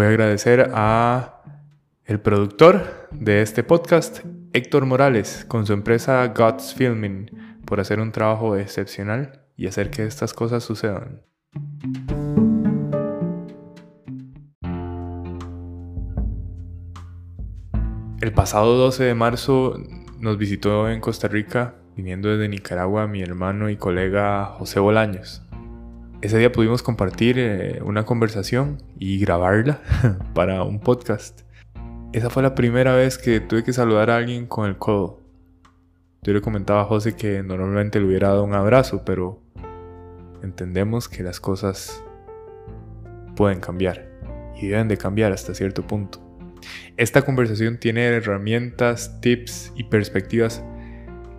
Voy a agradecer a el productor de este podcast, Héctor Morales, con su empresa God's Filming, por hacer un trabajo excepcional y hacer que estas cosas sucedan. El pasado 12 de marzo nos visitó en Costa Rica, viniendo desde Nicaragua, mi hermano y colega José Bolaños. Ese día pudimos compartir eh, una conversación y grabarla para un podcast. Esa fue la primera vez que tuve que saludar a alguien con el codo. Yo le comentaba a José que normalmente le hubiera dado un abrazo, pero entendemos que las cosas pueden cambiar y deben de cambiar hasta cierto punto. Esta conversación tiene herramientas, tips y perspectivas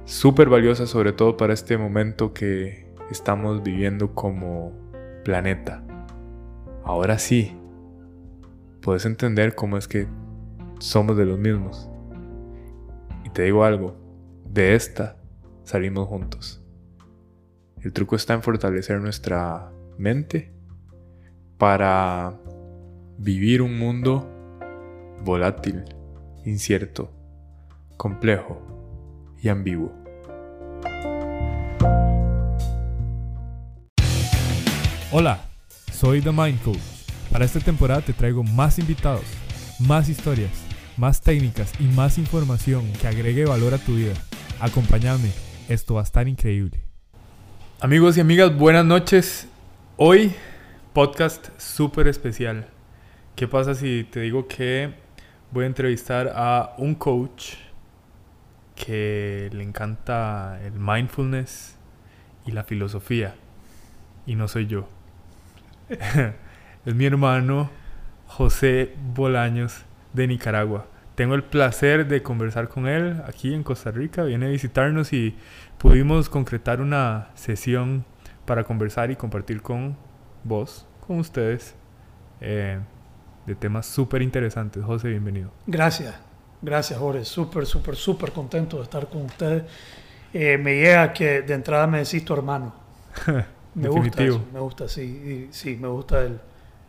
súper valiosas sobre todo para este momento que estamos viviendo como planeta. Ahora sí, puedes entender cómo es que somos de los mismos. Y te digo algo, de esta salimos juntos. El truco está en fortalecer nuestra mente para vivir un mundo volátil, incierto, complejo y ambiguo. Hola, soy The Mind Coach. Para esta temporada te traigo más invitados, más historias, más técnicas y más información que agregue valor a tu vida. Acompáñame, esto va a estar increíble. Amigos y amigas, buenas noches. Hoy, podcast súper especial. ¿Qué pasa si te digo que voy a entrevistar a un coach que le encanta el mindfulness y la filosofía? Y no soy yo. es mi hermano José Bolaños de Nicaragua. Tengo el placer de conversar con él aquí en Costa Rica. Viene a visitarnos y pudimos concretar una sesión para conversar y compartir con vos, con ustedes, eh, de temas súper interesantes. José, bienvenido. Gracias, gracias Jorge. Súper, súper, súper contento de estar con ustedes. Eh, me llega que de entrada me decís tu hermano. Me gusta eso, me gusta, sí. sí, me gusta el,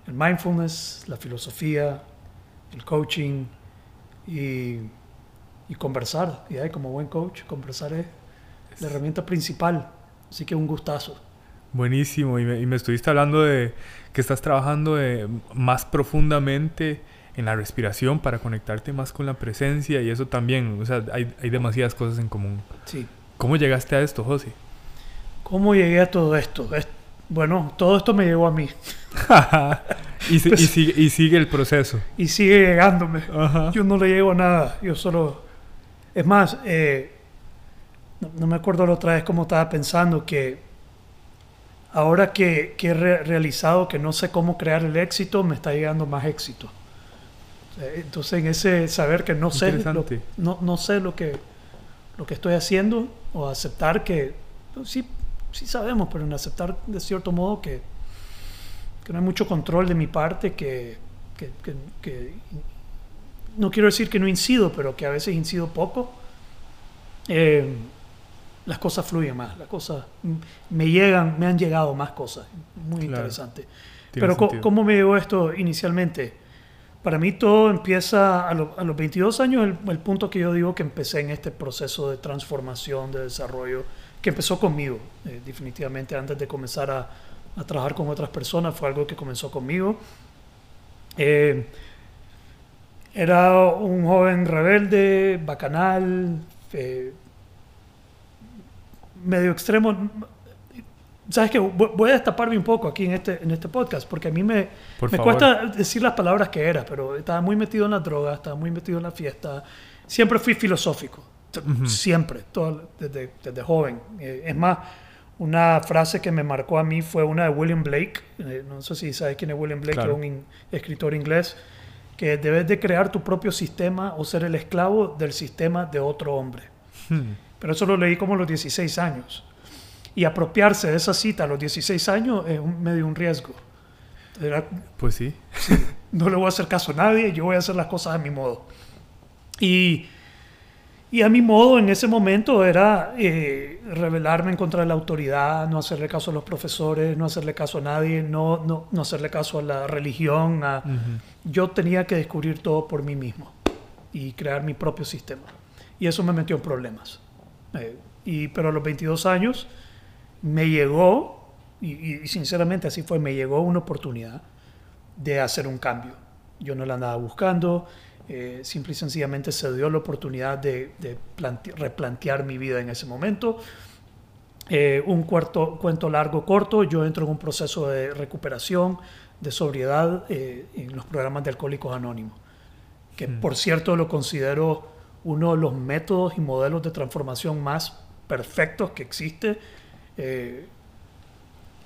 mindfulness, la filosofía, el coaching y, conversar. Y como buen coach, conversar es la herramienta principal. Así que un gustazo. Buenísimo. Y me, estuviste hablando de que estás trabajando más profundamente en la respiración para conectarte más con la presencia y eso también. O sea, hay, hay demasiadas cosas en común. Sí. ¿Cómo llegaste a esto, José? ¿Cómo llegué a todo esto? bueno, todo esto me llegó a mí. y, sigue, el proceso. Y sigue llegándome. Yo no le llego a nada. Yo solo... Es más, eh, no, me acuerdo la otra vez cómo estaba pensando que ahora que, he realizado que no sé cómo crear el éxito, me está llegando más éxito. Entonces, en ese saber que no sé, lo, no, no sé lo que, lo que estoy haciendo o aceptar que pues, sí, sí sabemos, pero en aceptar de cierto modo que, que no hay mucho control de mi parte, que, que, no quiero decir que no incido, pero que a veces incido poco, eh, las cosas fluyen más, las cosas me llegan, me han llegado más cosas, muy interesante. Pero ¿cómo me llegó esto inicialmente? Para mí todo empieza a, los 22 años, el, el, punto que yo digo que empecé en este proceso de transformación, de desarrollo, que empezó conmigo, eh, definitivamente antes de comenzar a, a, trabajar con otras personas, fue algo que comenzó conmigo. Eh, era un joven rebelde, bacanal, eh, medio extremo. ¿Sabes qué? Voy a destaparme un poco aquí en este, en este podcast, porque a mí me, me cuesta decir las palabras que era, pero estaba muy metido en la droga, estaba muy metido en la fiesta. Siempre fui filosófico siempre, todo, desde, desde joven. Eh, es más, una frase que me marcó a mí fue una de William Blake, eh, no sé si sabes quién es William Blake, un escritor inglés, que debes de crear tu propio sistema o ser el esclavo del sistema de otro hombre. Hmm. Pero eso lo leí como a los 16 años. Y apropiarse de esa cita a los 16 años es un, medio un riesgo. pues sí. No le voy a hacer caso a nadie, yo voy a hacer las cosas a mi modo. Y Y a mi modo en ese momento era eh, rebelarme en contra de la autoridad, no hacerle caso a los profesores, no hacerle caso a nadie, no, no, no hacerle caso a la religión. A... Yo tenía que descubrir todo por mí mismo y crear mi propio sistema. Y eso me metió en problemas. Eh, y, pero a los 22 años me llegó, y, y sinceramente así fue, me llegó una oportunidad de hacer un cambio. Yo no la andaba buscando, eh, simple y sencillamente se dio la oportunidad de, replantear mi vida en ese momento. Eh, un cuarto, cuento largo, corto, yo entro en un proceso de recuperación, de sobriedad eh, en los programas de Alcohólicos Anónimos, que mm. por cierto lo considero uno de los métodos y modelos de transformación más perfectos que existe.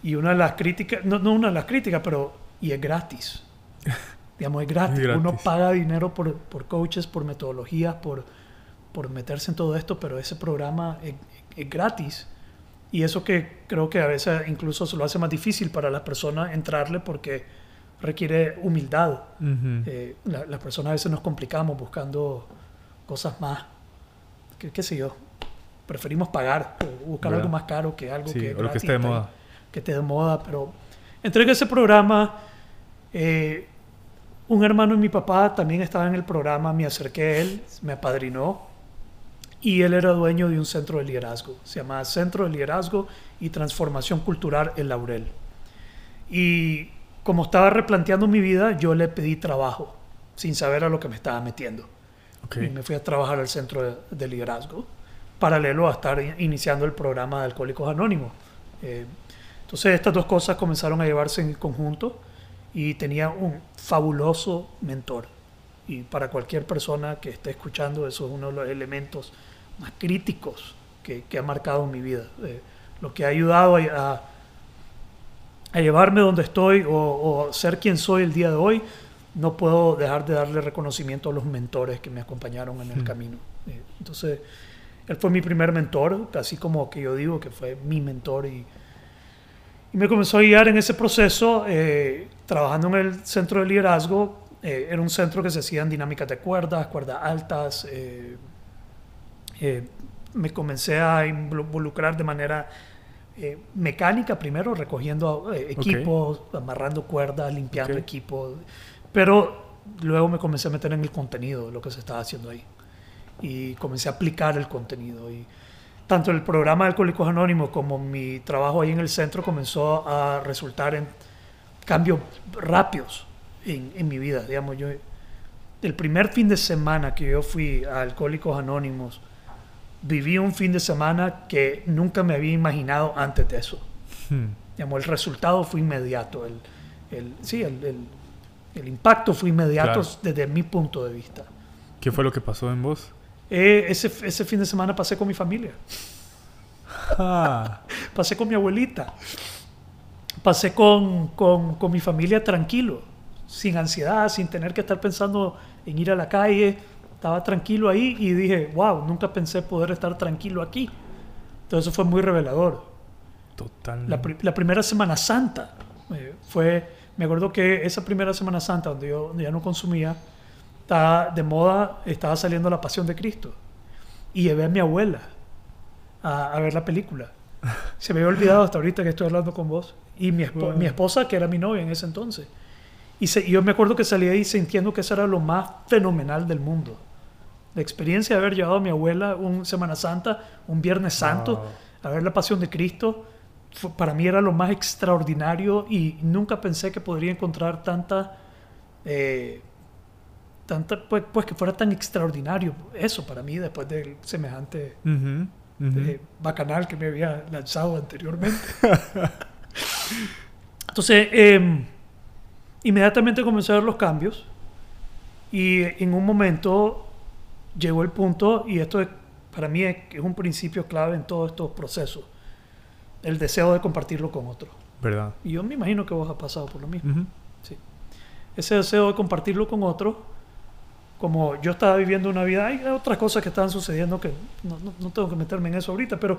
y una de las críticas, no, no una de las críticas, pero y es gratis. Digamos, es gratis. Uno paga dinero por, por, coaches, por metodologías, por, por meterse en todo esto, pero ese programa es, es, gratis. Y eso que creo que a veces incluso se lo hace más difícil para las personas entrarle porque requiere humildad. Eh, las personas a veces nos complicamos buscando cosas más, qué, qué sé yo, preferimos pagar o buscar algo más caro que algo que, que esté de moda. Que esté de moda, pero entregué ese programa. Eh, un hermano de mi papá también estaba en el programa, me acerqué a él, me apadrinó y él era dueño de un centro de liderazgo, se llama Centro de Liderazgo y Transformación Cultural El Laurel. Y como estaba replanteando mi vida, yo le pedí trabajo sin saber a lo que me estaba metiendo. Y me fui a trabajar al Centro de, Liderazgo, paralelo a estar iniciando el programa de Alcohólicos Anónimos. Eh, entonces estas dos cosas comenzaron a llevarse en conjunto y tenía un fabuloso mentor. Y para cualquier persona que esté escuchando, eso es uno de los elementos más críticos que, que ha marcado mi vida. Eh, lo que ha ayudado a, a llevarme donde estoy o, ser quien soy el día de hoy, no puedo dejar de darle reconocimiento a los mentores que me acompañaron en el hmm. camino. Eh, entonces, él fue mi primer mentor, así como que yo digo que fue mi mentor y y me comenzó a guiar en ese proceso, eh, trabajando en el centro de liderazgo. Eh, era un centro que se hacía en dinámicas de cuerdas, cuerdas altas. Eh, me comencé a involucrar de manera mecánica primero, recogiendo equipos, amarrando cuerdas, limpiando equipos. Pero luego me comencé a meter en el contenido, lo que se estaba haciendo ahí. Y comencé a aplicar el contenido. Y, tanto el programa de Alcohólicos Anónimos como mi trabajo ahí en el centro comenzó a resultar en cambios rápidos en, en, mi vida. Digamos, yo, el primer fin de semana que yo fui a Alcohólicos Anónimos, viví un fin de semana que nunca me había imaginado antes de eso. Hmm. Digamos, el resultado fue inmediato. El, el sí, el, el, el, impacto fue inmediato desde mi punto de vista. ¿Qué fue lo que pasó en vos? Eh, ese, ese, fin de semana pasé con mi familia. Ah. pasé con mi abuelita. Pasé con, con, con, mi familia tranquilo, sin ansiedad, sin tener que estar pensando en ir a la calle. Estaba tranquilo ahí y dije, wow, nunca pensé poder estar tranquilo aquí. Entonces eso fue muy revelador. Totalmente. La, la primera Semana Santa eh, fue, me acuerdo que esa primera Semana Santa donde yo ya no consumía, estaba de moda, estaba saliendo La Pasión de Cristo. Y llevé a mi abuela a, ver la película. Se me había olvidado hasta ahorita que estoy hablando con vos. Y mi, mi esposa, que era mi novia en ese entonces. Y yo me acuerdo que salí ahí sintiendo que eso era lo más fenomenal del mundo. La experiencia de haber llevado a mi abuela un Semana Santa, un Viernes Santo, a ver la Pasión de Cristo, para mí era lo más extraordinario y nunca pensé que podría encontrar tanta eh, pues, pues, que fuera tan extraordinario eso para mí después del semejante eh, bacanal que me había lanzado anteriormente. Entonces, em, inmediatamente comencé a ver los cambios y en un momento llegó el punto, y esto es, para mí es, un principio clave en todos estos procesos, el deseo de compartirlo con otros. ¿Verdad? Y yo me imagino que vos has pasado por lo mismo. sí. Ese deseo de compartirlo con otros como yo estaba viviendo una vida, hay otras cosas que estaban sucediendo que no, no, tengo que meterme en eso ahorita, pero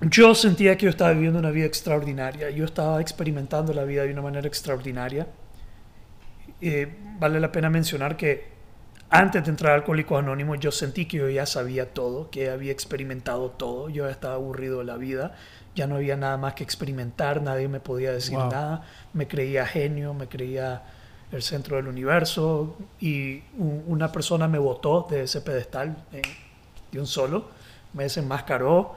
yo sentía que yo estaba viviendo una vida extraordinaria, yo estaba experimentando la vida de una manera extraordinaria. Eh, vale la pena mencionar que antes de entrar a Alcohólicos Anónimos, yo sentí que yo ya sabía todo, que había experimentado todo. Yo ya estaba aburrido de la vida. Ya no había nada más que experimentar. Nadie me podía decir Wow. nada. Me creía genio, me creía el centro del universo. Y un- una persona me botó de ese pedestal eh, de un solo. Me desenmascaró.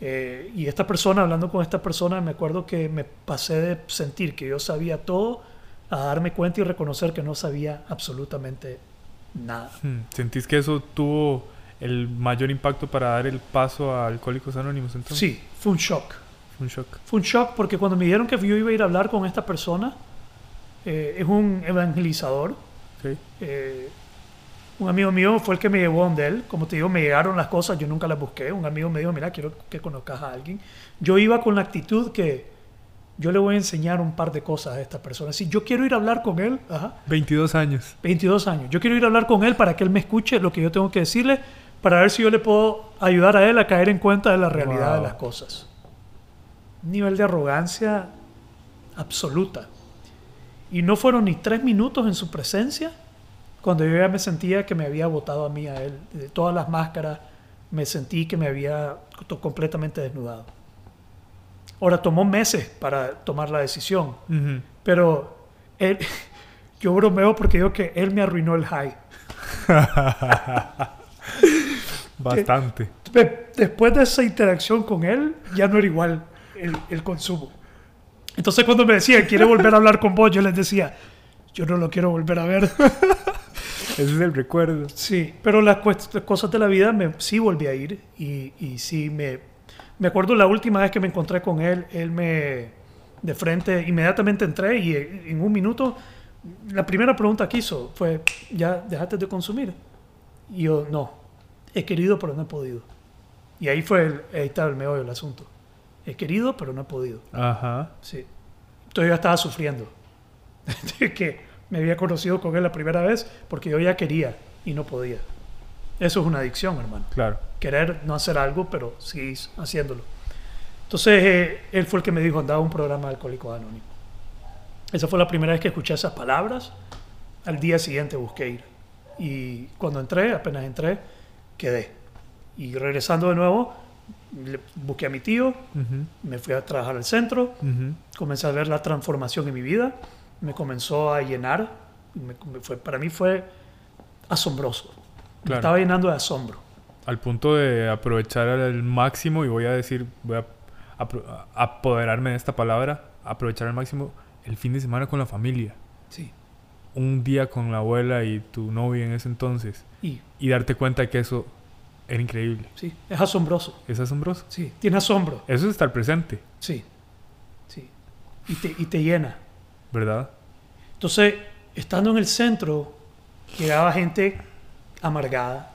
eh, y esta persona, hablando con esta persona, me acuerdo que me pasé de sentir que yo sabía todo a darme cuenta y reconocer que no sabía absolutamente nada. Hmm, ¿Sentís que eso tuvo el mayor impacto para dar el paso a Alcohólicos Anónimos entonces? Sí, fue un shock. Fue un shock. Fue un shock porque cuando me dijeron que yo iba a ir a hablar con esta persona, eh, es un evangelizador. Ok. eh, un amigo mío fue el que me llevó donde él. Como te digo, me llegaron las cosas, yo nunca las busqué. Un amigo me dijo, mira, quiero que conozcas a alguien. Yo iba con la actitud que yo le voy a enseñar un par de cosas a esta persona. Si yo quiero ir a hablar con él, ajá, 22 años. 22 años. Yo quiero ir a hablar con él para que él me escuche lo que yo tengo que decirle, para ver si yo le puedo ayudar a él a caer en cuenta de la realidad Wow. de las cosas. Un nivel de arrogancia absoluta. Y no fueron ni tres minutos en su presencia cuando yo ya me sentía que me había botado a mí, a él. De todas las máscaras, me sentí que me había completamente desnudado. Ahora, tomó meses para tomar la decisión. Pero él, yo bromeo porque digo que él me arruinó el high. Bastante. De- Después de esa interacción con él, ya no era igual el, el consumo. Entonces cuando me decía, ¿quiere volver a hablar con vos? Yo les decía, yo no lo quiero volver a ver. Ese es el recuerdo. Sí, pero las las cosas de la vida me, sí volví a ir y, y sí me... Me acuerdo la última vez que me encontré con él, él me... De frente, inmediatamente entré y en un minuto, la primera pregunta que hizo fue, ¿ya dejaste de consumir? Y yo, no, he querido pero no he podido. Y ahí fue, el, ahí estaba el meollo del asunto. He querido pero no he podido. Ajá. Sí. Entonces yo estaba sufriendo. de que me había conocido con él la primera vez porque yo ya quería y no podía. Eso es una adicción, hermano. Claro. Querer no hacer algo, pero seguir haciéndolo. Entonces eh, él fue el que me dijo, andaba un programa de Alcohólicos Anónimos. Esa fue la primera vez que escuché esas palabras. Al día siguiente busqué ir. Y cuando entré, apenas entré, quedé. Y regresando de nuevo, le- busqué a mi tío, Ujú, me fui a trabajar al centro, ujú. comencé a ver la transformación en mi vida, me comenzó a llenar, me- me fue, para mí fue asombroso, me Claro. estaba llenando de asombro. Al punto de aprovechar al máximo, y voy a decir, voy a apro- a- apoderarme de esta palabra, aprovechar al máximo el fin de semana con la familia. Sí. Un día con la abuela y tu novia en ese entonces. Y Y darte cuenta que eso era increíble. sí, es asombroso, Es asombroso. sí, tiene asombro, Eso es estar presente, sí, sí, y te, y te llena. ¿verdad? Entonces, estando en el centro, llegaba gente amargada,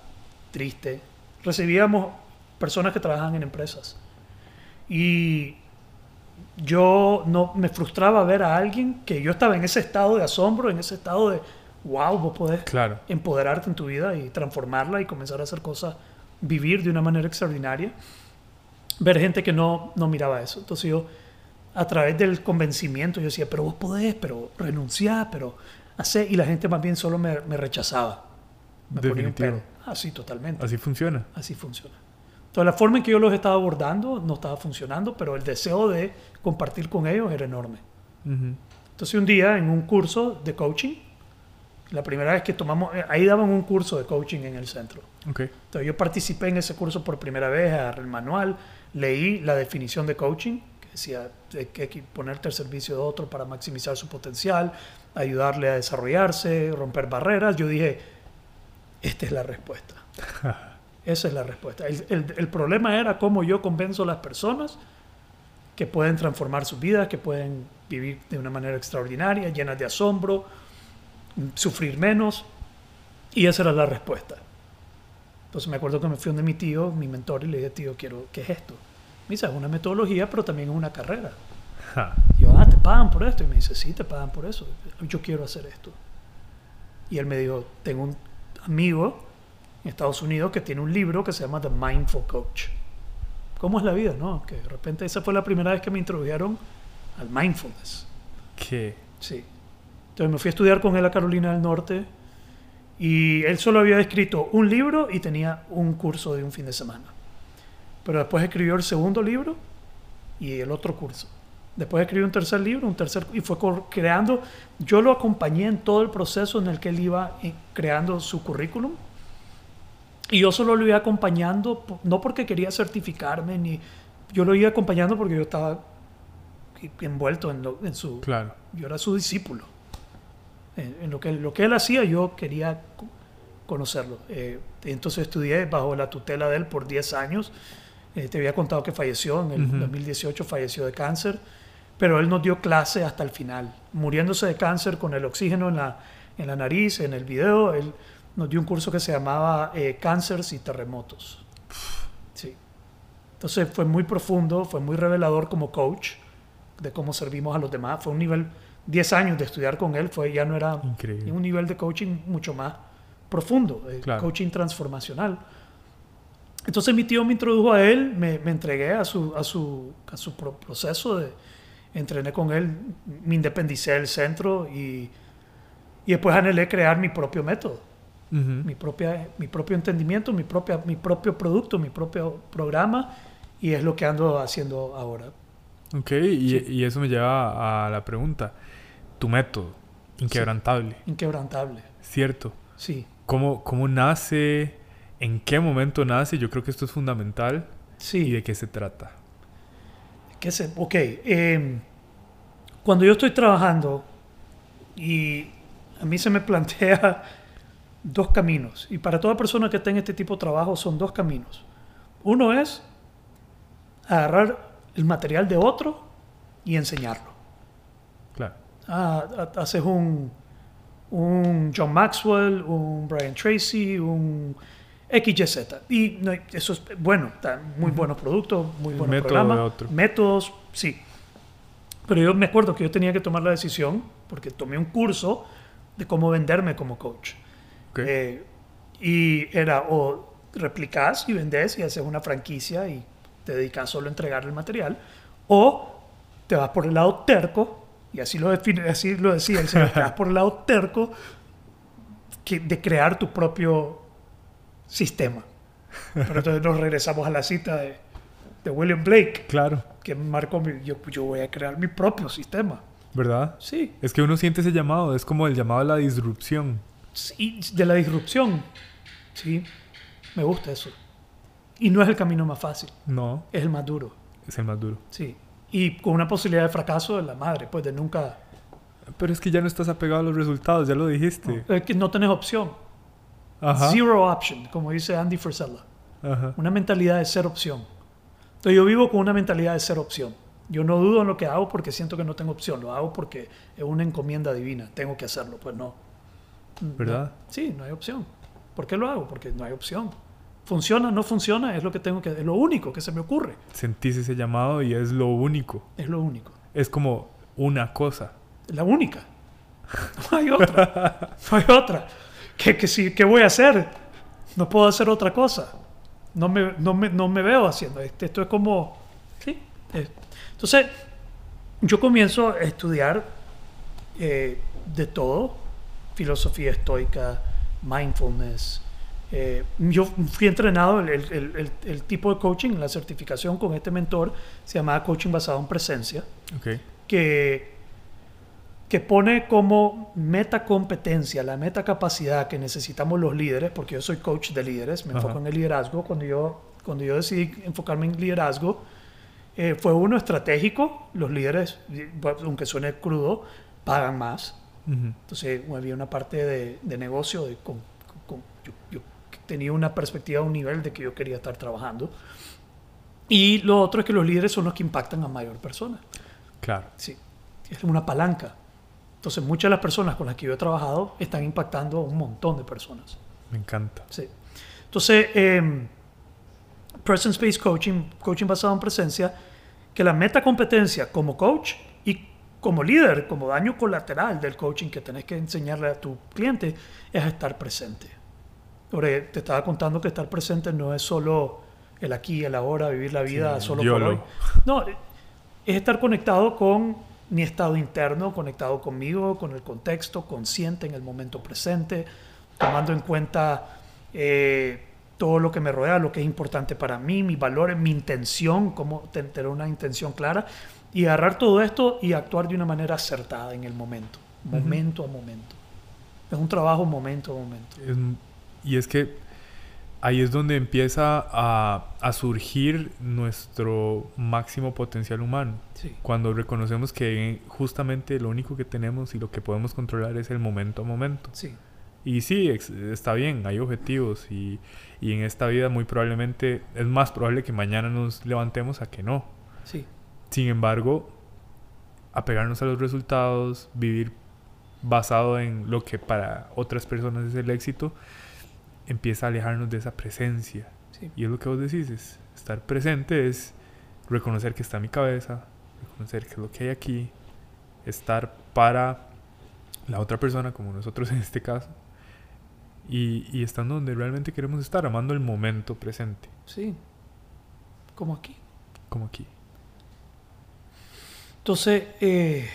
triste. Recibíamos personas que trabajaban en empresas. Y yo no me frustraba ver a alguien que yo estaba en ese estado de asombro, en ese estado de, wow, vos podés Claro. empoderarte en tu vida y transformarla y comenzar a hacer cosas, vivir de una manera extraordinaria. Ver gente que no, no miraba eso. Entonces yo, a través del convencimiento, yo decía, pero vos podés, pero renunciar, pero hacer. Y la gente más bien solo me, me rechazaba. Me ponía un Definitivo. pero. Así, totalmente. Así funciona. Así funciona. Entonces la forma en que yo los estaba abordando no estaba funcionando, pero el deseo de compartir con ellos era enorme. Entonces un día en un curso de coaching, la primera vez que tomamos, eh, ahí daban un curso de coaching en el centro. Ok. Entonces yo participé en ese curso por primera vez, agarré el manual, leí la definición de coaching, que decía que hay que ponerte al servicio de otro para maximizar su potencial, ayudarle a desarrollarse, romper barreras. Yo dije, esta es la respuesta. Esa es la respuesta. El, el- el problema era cómo yo convenzo a las personas que pueden transformar sus vidas, que pueden vivir de una manera extraordinaria, llenas de asombro, sufrir menos. Y esa era la respuesta. Entonces me acuerdo que me fui donde mi tío, mi mentor, y le dije, tío, quiero, ¿qué es esto? Me dice, es una metodología, pero también es una carrera. Ja. Y yo, ah, ¿te pagan por esto? Y me dice, sí, te pagan por eso. Yo quiero hacer esto. Y él me dijo, tengo un amigo en Estados Unidos que tiene un libro que se llama The Mindful Coach. ¿Cómo es la vida? No, que de repente esa fue la primera vez que me introdujeron al mindfulness. ¿Qué? Sí. Entonces me fui a estudiar con él a Carolina del Norte Y él solo había escrito un libro y tenía un curso de un fin de semana. Pero después escribió el segundo libro y el otro curso. Después escribió un tercer libro, un tercer y fue creando. Yo lo acompañé en todo el proceso en el que él iba eh, creando su currículum. Y yo solo lo iba acompañando, no porque quería certificarme, ni yo lo iba acompañando porque yo estaba envuelto en, en su... Claro. Yo era su discípulo. En, lo, que, lo que él hacía yo quería conocerlo. Eh, entonces estudié bajo la tutela de él por 10 años. Eh, te había contado que falleció, en el 2018 falleció de cáncer, pero él nos dio clase hasta el final, muriéndose de cáncer con el oxígeno en la, en la nariz, en el video. Él nos dio un curso que se llamaba eh, Cánceres y Terremotos. Sí. Entonces fue muy profundo, fue muy revelador como coach de cómo servimos a los demás. Fue un nivel, 10 años de estudiar con él, fue, ya no era un nivel de coaching mucho más profundo, eh, coaching transformacional. Entonces mi tío me introdujo a él, me, me entregué a su, a su, a su proceso de, entrené con él, me independicé del centro y, y después anhelé crear mi propio método, mi, propia, mi propio entendimiento, mi, propia, mi propio producto, mi propio programa y es lo que ando haciendo ahora. Ok, y, y eso me lleva a la pregunta, tu método, inquebrantable. inquebrantable. Cierto. Sí. ¿Cómo, ¿Cómo nace? ¿En qué momento nace? Yo creo que esto es fundamental. Sí. ¿Y de qué se trata? ¿Qué se, ok. Em, cuando yo estoy trabajando y a mí se me plantea dos caminos, y para toda persona que tenga este tipo de trabajo son dos caminos. Uno es agarrar el material de otro y enseñarlo. Claro. Ah, haces un, un John Maxwell, un Brian Tracy, un XYZ. Y eso es bueno, muy buenos productos, muy buenos programas, métodos, sí. Pero yo me acuerdo que yo tenía que tomar la decisión, porque tomé un curso de cómo venderme como coach. Eh, y era o replicas y vendes y haces una franquicia y te dedicas solo a entregar el material, o te vas por el lado terco, y así lo, define, así lo decía te vas por el lado terco de crear tu propio sistema. Pero entonces nos regresamos a la cita de, de William Blake. Claro. Que marcó mi, yo, yo voy a crear mi propio sistema. ¿Verdad? Sí. Es que uno siente ese llamado, es como el llamado a la disrupción. Sí, de la disrupción. Sí, me gusta eso. Y no es el camino más fácil. No. Es el más duro. Es el más duro. Sí. Y con una posibilidad de fracaso de la madre, pues de nunca... Pero es que ya no estás apegado a los resultados, ya lo dijiste. es que no tenés opción. Zero option, como dice Andy Frisella. Una mentalidad de ser opción. Entonces yo vivo con una mentalidad de ser opción. Yo no dudo en lo que hago porque siento que no tengo opción. Lo hago porque es una encomienda divina. Tengo que hacerlo. Pues no. ¿Verdad? Sí, no hay opción. ¿Por qué lo hago? Porque no hay opción. Funciona, no funciona, es lo que tengo que, es lo único que se me ocurre. Sentís ese llamado y es lo único. Es lo único. Es como una cosa. La única. No hay otra. No hay otra. ¿Qué, qué, qué voy a hacer? No puedo hacer otra cosa. No me, no me, no me veo haciendo esto. Esto es como... ¿sí? Entonces, yo comienzo a estudiar eh, de todo. Filosofía estoica, mindfulness. Eh, yo fui entrenado, el, el, el, tipo de coaching, la certificación con este mentor se llamaba coaching basado en presencia. Okay. Que que pone como meta competencia, la meta capacidad que necesitamos los líderes, porque yo soy coach de líderes, me enfoco en el liderazgo. Cuando yo, cuando yo decidí enfocarme en liderazgo, eh, fue uno estratégico. Los líderes, aunque suene crudo, pagan más. Entonces había una parte de, de negocio, de, con, yo, tenía una perspectiva, un nivel de que yo quería estar trabajando. Y lo otro es que los líderes son los que impactan a mayor persona. Claro. Sí, es una palanca. Entonces, muchas de las personas con las que yo he trabajado están impactando a un montón de personas. Me encanta. Sí. Entonces, eh, Presence-Based Coaching, coaching basado en presencia, que la meta competencia como coach y como líder, como daño colateral del coaching que tenés que enseñarle a tu cliente es estar presente. Porque te estaba contando que estar presente no es solo el aquí, el ahora, vivir la vida solo por hoy. No, es estar conectado con mi estado interno conectado conmigo, con el contexto, consciente en el momento presente. tomando en cuenta eh, todo lo que me rodea, lo que es importante para mí, mis valores, mi intención, cómo tener una intención clara y agarrar todo esto y actuar de una manera acertada en el momento, momento a momento. Es un trabajo momento a momento. Y es que ahí es donde empieza a, a surgir nuestro máximo potencial humano. Cuando reconocemos que justamente lo único que tenemos y lo que podemos controlar es el momento a momento. Sí. Y sí, está bien, hay objetivos y, y, en esta vida muy probablemente es más probable que mañana nos levantemos a que no. Sí. Sin embargo, apegarnos a los resultados, vivir basado en lo que para otras personas es el éxito, empieza a alejarnos de esa presencia. Y es lo que vos decís, estar presente es reconocer que está en mi cabeza, reconocer que es lo que hay aquí, estar para la otra persona, como nosotros en este caso, y, y estando donde realmente queremos estar, amando el momento presente. Sí, como aquí. Como aquí. Entonces, eh,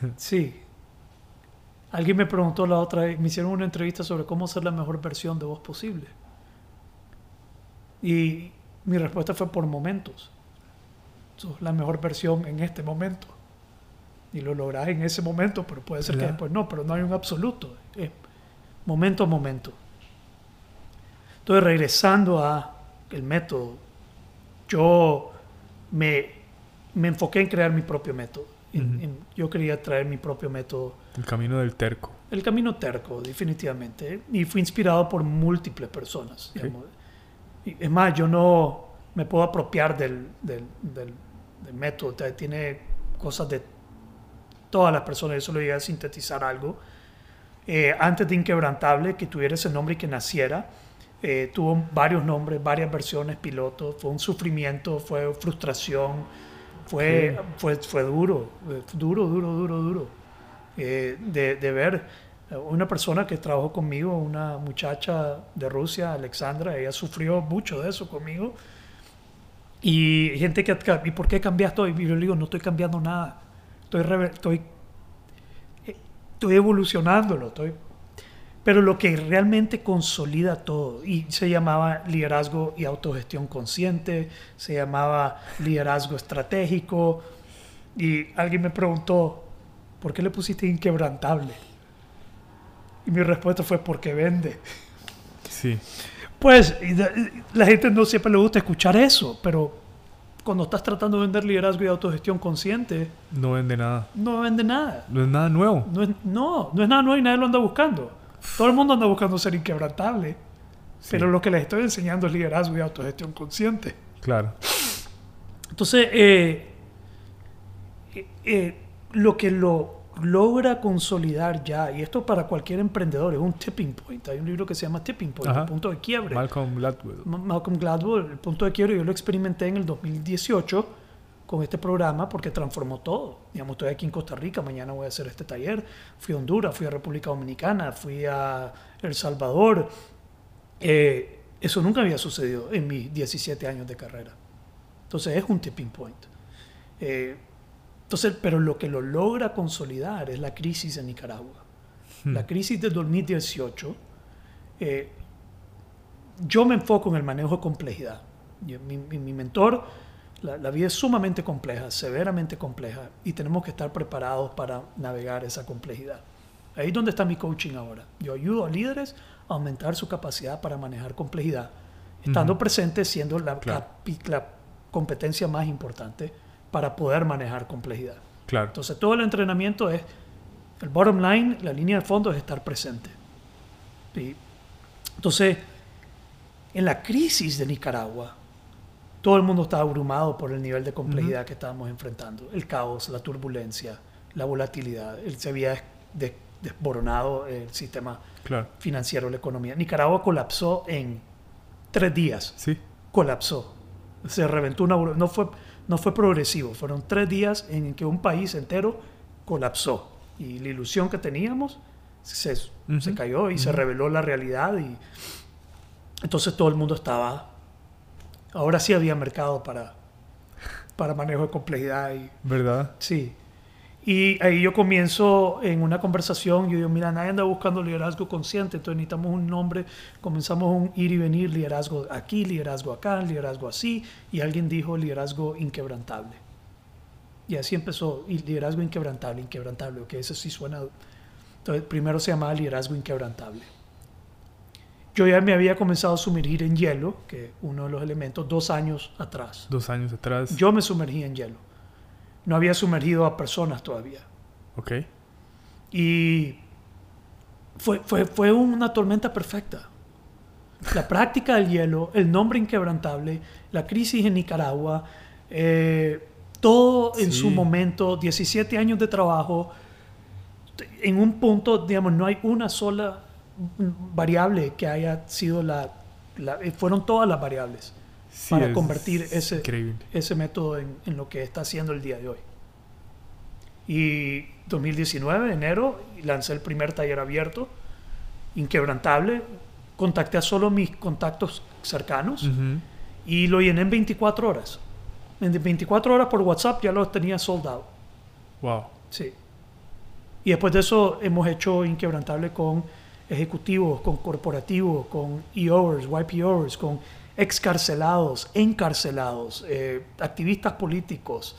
sí. Alguien me preguntó la otra vez, me hicieron una entrevista sobre cómo ser la mejor versión de vos posible. Y mi respuesta fue por momentos. Sos la mejor versión en este momento. Y lo lográs en ese momento, pero puede ser que después no, pero no hay un absoluto. Es momento a momento. Entonces, regresando a el método, yo me, me enfoqué en crear mi propio método. yo quería traer mi propio método. El camino del terco. El camino terco, definitivamente. Y fui inspirado por múltiples personas. es más, yo no me puedo apropiar del, del, del, método. Tiene cosas de todas las personas. Eso lo llegué a sintetizar algo. Eh, antes de Inquebrantable, que tuviera ese nombre y que naciera, eh, tuvo varios nombres, varias versiones piloto, fue un sufrimiento, fue frustración, fue, fue, fue duro, duro, duro, duro, duro. Eh, de, de, ver una persona que trabajó conmigo, una muchacha de Rusia, Alexandra, ella sufrió mucho de eso conmigo. Y gente que, ¿y por qué cambiaste hoy? Y yo le digo, no estoy cambiando nada, estoy, estoy, eh, estoy evolucionándolo, estoy pero lo que realmente consolida todo, y se llamaba liderazgo y autogestión consciente, se llamaba liderazgo estratégico, y alguien me preguntó, ¿por qué le pusiste inquebrantable? Y mi respuesta fue, porque vende. Sí. Pues la gente no siempre le gusta escuchar eso, pero cuando estás tratando de vender liderazgo y autogestión consciente... No vende nada. No vende nada. No es nada nuevo. No, no, no es nada nuevo y nadie lo anda buscando. Todo el mundo anda buscando ser inquebrantable. Pero lo que les estoy enseñando es liderazgo y autogestión consciente. Claro. Entonces, eh, eh, eh, lo que lo logra consolidar ya, y esto para cualquier emprendedor, es un tipping point. Hay un libro que se llama Tipping Point, el punto de quiebre. Malcolm Gladwell. Malcolm Gladwell, el punto de quiebre, yo lo experimenté en el 2018 con este programa porque transformó todo. Digamos, estoy aquí en Costa Rica, mañana voy a hacer este taller. Fui a Honduras, fui a República Dominicana, fui a El Salvador. Eh, eso nunca había sucedido en mis 17 años de carrera. Entonces es un tipping point. Eh, entonces, pero lo que lo logra consolidar es la crisis en Nicaragua. Hmm. La crisis de 2018. Eh, yo me enfoco en el manejo de complejidad. mi, mi mentor la, vida es sumamente compleja, severamente compleja, y tenemos que estar preparados para navegar esa complejidad. Ahí es donde está mi coaching ahora. Yo ayudo a líderes a aumentar su capacidad para manejar complejidad, estando presente siendo la, la, competencia más importante para poder manejar complejidad. Claro. Entonces todo el entrenamiento es, el bottom line, la línea de fondo es estar presente. Y, entonces, en la crisis de Nicaragua, todo el mundo estaba abrumado por el nivel de complejidad que estábamos enfrentando. El caos, la turbulencia, la volatilidad. se había desboronado el sistema financiero, la economía. Nicaragua colapsó en tres días. Sí. Colapsó. Se reventó una... No fue, no fue progresivo. Fueron tres días en que un país entero colapsó. Y la ilusión que teníamos se, se cayó y se reveló la realidad. Y entonces todo el mundo estaba Ahora sí había mercado para, para manejo de complejidad. Y, ¿Verdad? Sí. Y ahí yo comienzo en una conversación, yo digo, mira, nadie anda buscando liderazgo consciente, entonces necesitamos un nombre, comenzamos un ir y venir, liderazgo aquí, liderazgo acá, liderazgo así, y alguien dijo liderazgo inquebrantable. Y así empezó, y liderazgo inquebrantable, inquebrantable, que eso sí suena... Entonces, primero se llamaba liderazgo inquebrantable. Yo ya me había comenzado a sumergir en hielo, que uno de los elementos, dos años atrás. Dos años atrás. Yo me sumergí en hielo. No había sumergido a personas todavía. Ok. Y fue, fue, fue una tormenta perfecta. La práctica del hielo, el nombre inquebrantable, la crisis en Nicaragua, eh, todo en su momento, 17 años de trabajo, en un punto, digamos, no hay una sola variable que haya sido la... Fueron todas las variables para convertir ese, ese método en, en, lo que está haciendo el día de hoy. Y 2019, enero, lancé el primer taller abierto, inquebrantable. Contacté a solo mis contactos cercanos y lo llené en 24 horas. En 24 horas por WhatsApp ya lo tenía soldado. Wow. Sí. Y después de eso hemos hecho inquebrantable con ejecutivos, con corporativos, con EOers, YPOers, con excarcelados, encarcelados, eh, activistas políticos.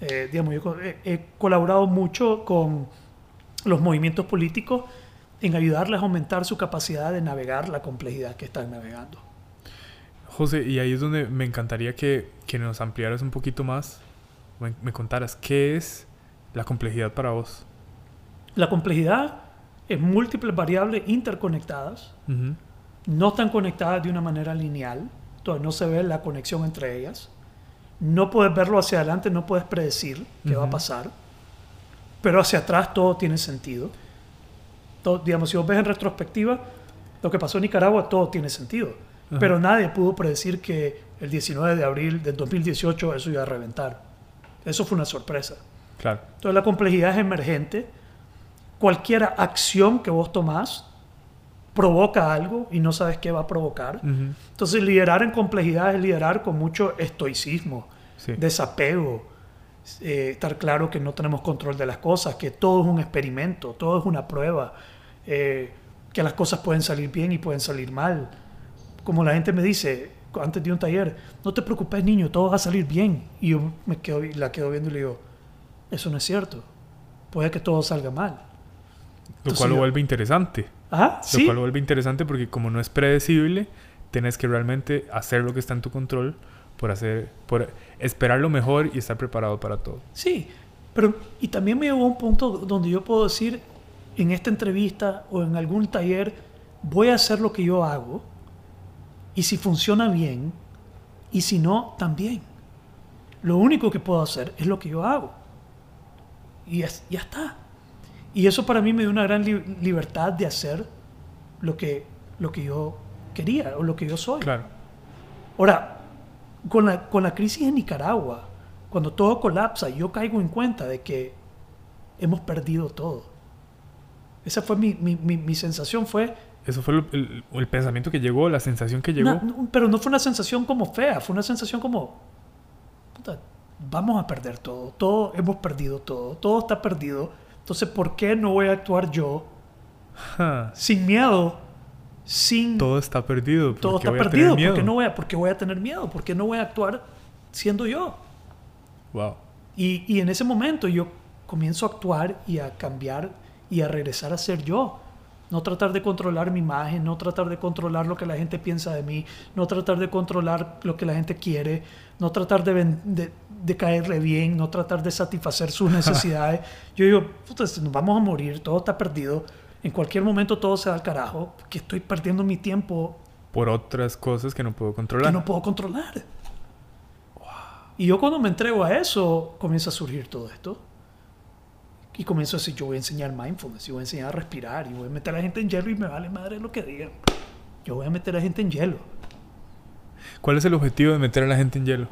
Eh, digamos, yo he, colaborado mucho con los movimientos políticos en ayudarles a aumentar su capacidad de navegar la complejidad que están navegando. José, y ahí es donde me encantaría que, que nos ampliaras un poquito más, me, me contaras, ¿qué es la complejidad para vos? La complejidad es múltiples variables interconectadas, no están conectadas de una manera lineal, entonces no se ve la conexión entre ellas, no puedes verlo hacia adelante, no puedes predecir qué va a pasar, pero hacia atrás todo tiene sentido. Todo, digamos, si vos ves en retrospectiva, lo que pasó en Nicaragua, todo tiene sentido, pero nadie pudo predecir que el 19 de abril del 2018 eso iba a reventar. Eso fue una sorpresa. Claro. Entonces la complejidad es emergente cualquier acción que vos tomás provoca algo y no sabes qué va a provocar. Entonces, liderar en complejidad es liderar con mucho estoicismo, desapego, eh, estar claro que no tenemos control de las cosas, que todo es un experimento, todo es una prueba, eh, que las cosas pueden salir bien y pueden salir mal. Como la gente me dice antes de un taller, no te preocupes niño, todo va a salir bien. Y yo me quedo, la quedo viendo y le digo, eso no es cierto, puede que todo salga mal. Lo cual lo vuelve interesante. ¿Ah? Lo cual lo vuelve interesante porque como no es predecible, tienes que realmente hacer lo que está en tu control por hacer, por esperar lo mejor y estar preparado para todo. Sí, pero y también me llegó a un punto donde yo puedo decir en esta entrevista o en algún taller voy a hacer lo que yo hago y si funciona bien y si no también. Lo único que puedo hacer es lo que yo hago y es, ya está. Y eso para mí me dio una gran libertad de hacer lo que, lo que yo quería o lo que yo soy. Claro. Ahora, con la, con la crisis en Nicaragua, cuando todo colapsa, yo caigo en cuenta de que hemos perdido todo. Esa fue mi, mi, mi, sensación, fue... Eso fue el, el, pensamiento que llegó, la sensación que llegó. pero no fue una sensación como fea, fue una sensación como... vamos a perder todo, todo, hemos perdido todo, todo está perdido entonces, ¿por qué no voy a actuar yo sin miedo? Sin... Todo está perdido. Todo está perdido. ¿Por qué, no voy a, ¿Por voy a tener miedo? ¿Por qué no voy a actuar siendo yo? Wow. Y, y en ese momento yo comienzo a actuar y a cambiar y a regresar a ser yo. No tratar de controlar mi imagen, no tratar de controlar lo que la gente piensa de mí, no tratar de controlar lo que la gente quiere, no tratar de, de, de caerle bien, no tratar de satisfacer sus necesidades. Yo digo, nos vamos a morir, todo está perdido, en cualquier momento todo se va al carajo, que estoy perdiendo mi tiempo. Por otras cosas que no puedo controlar. Que no puedo controlar. Y yo cuando me entrego a eso, comienza a surgir todo esto. Y comienzo a decir, yo voy a enseñar mindfulness, yo voy a enseñar a respirar, y voy a meter a la gente en hielo y me vale madre lo que digan. Yo voy a meter a la gente en hielo. ¿Cuál es el objetivo de meter a la gente en hielo?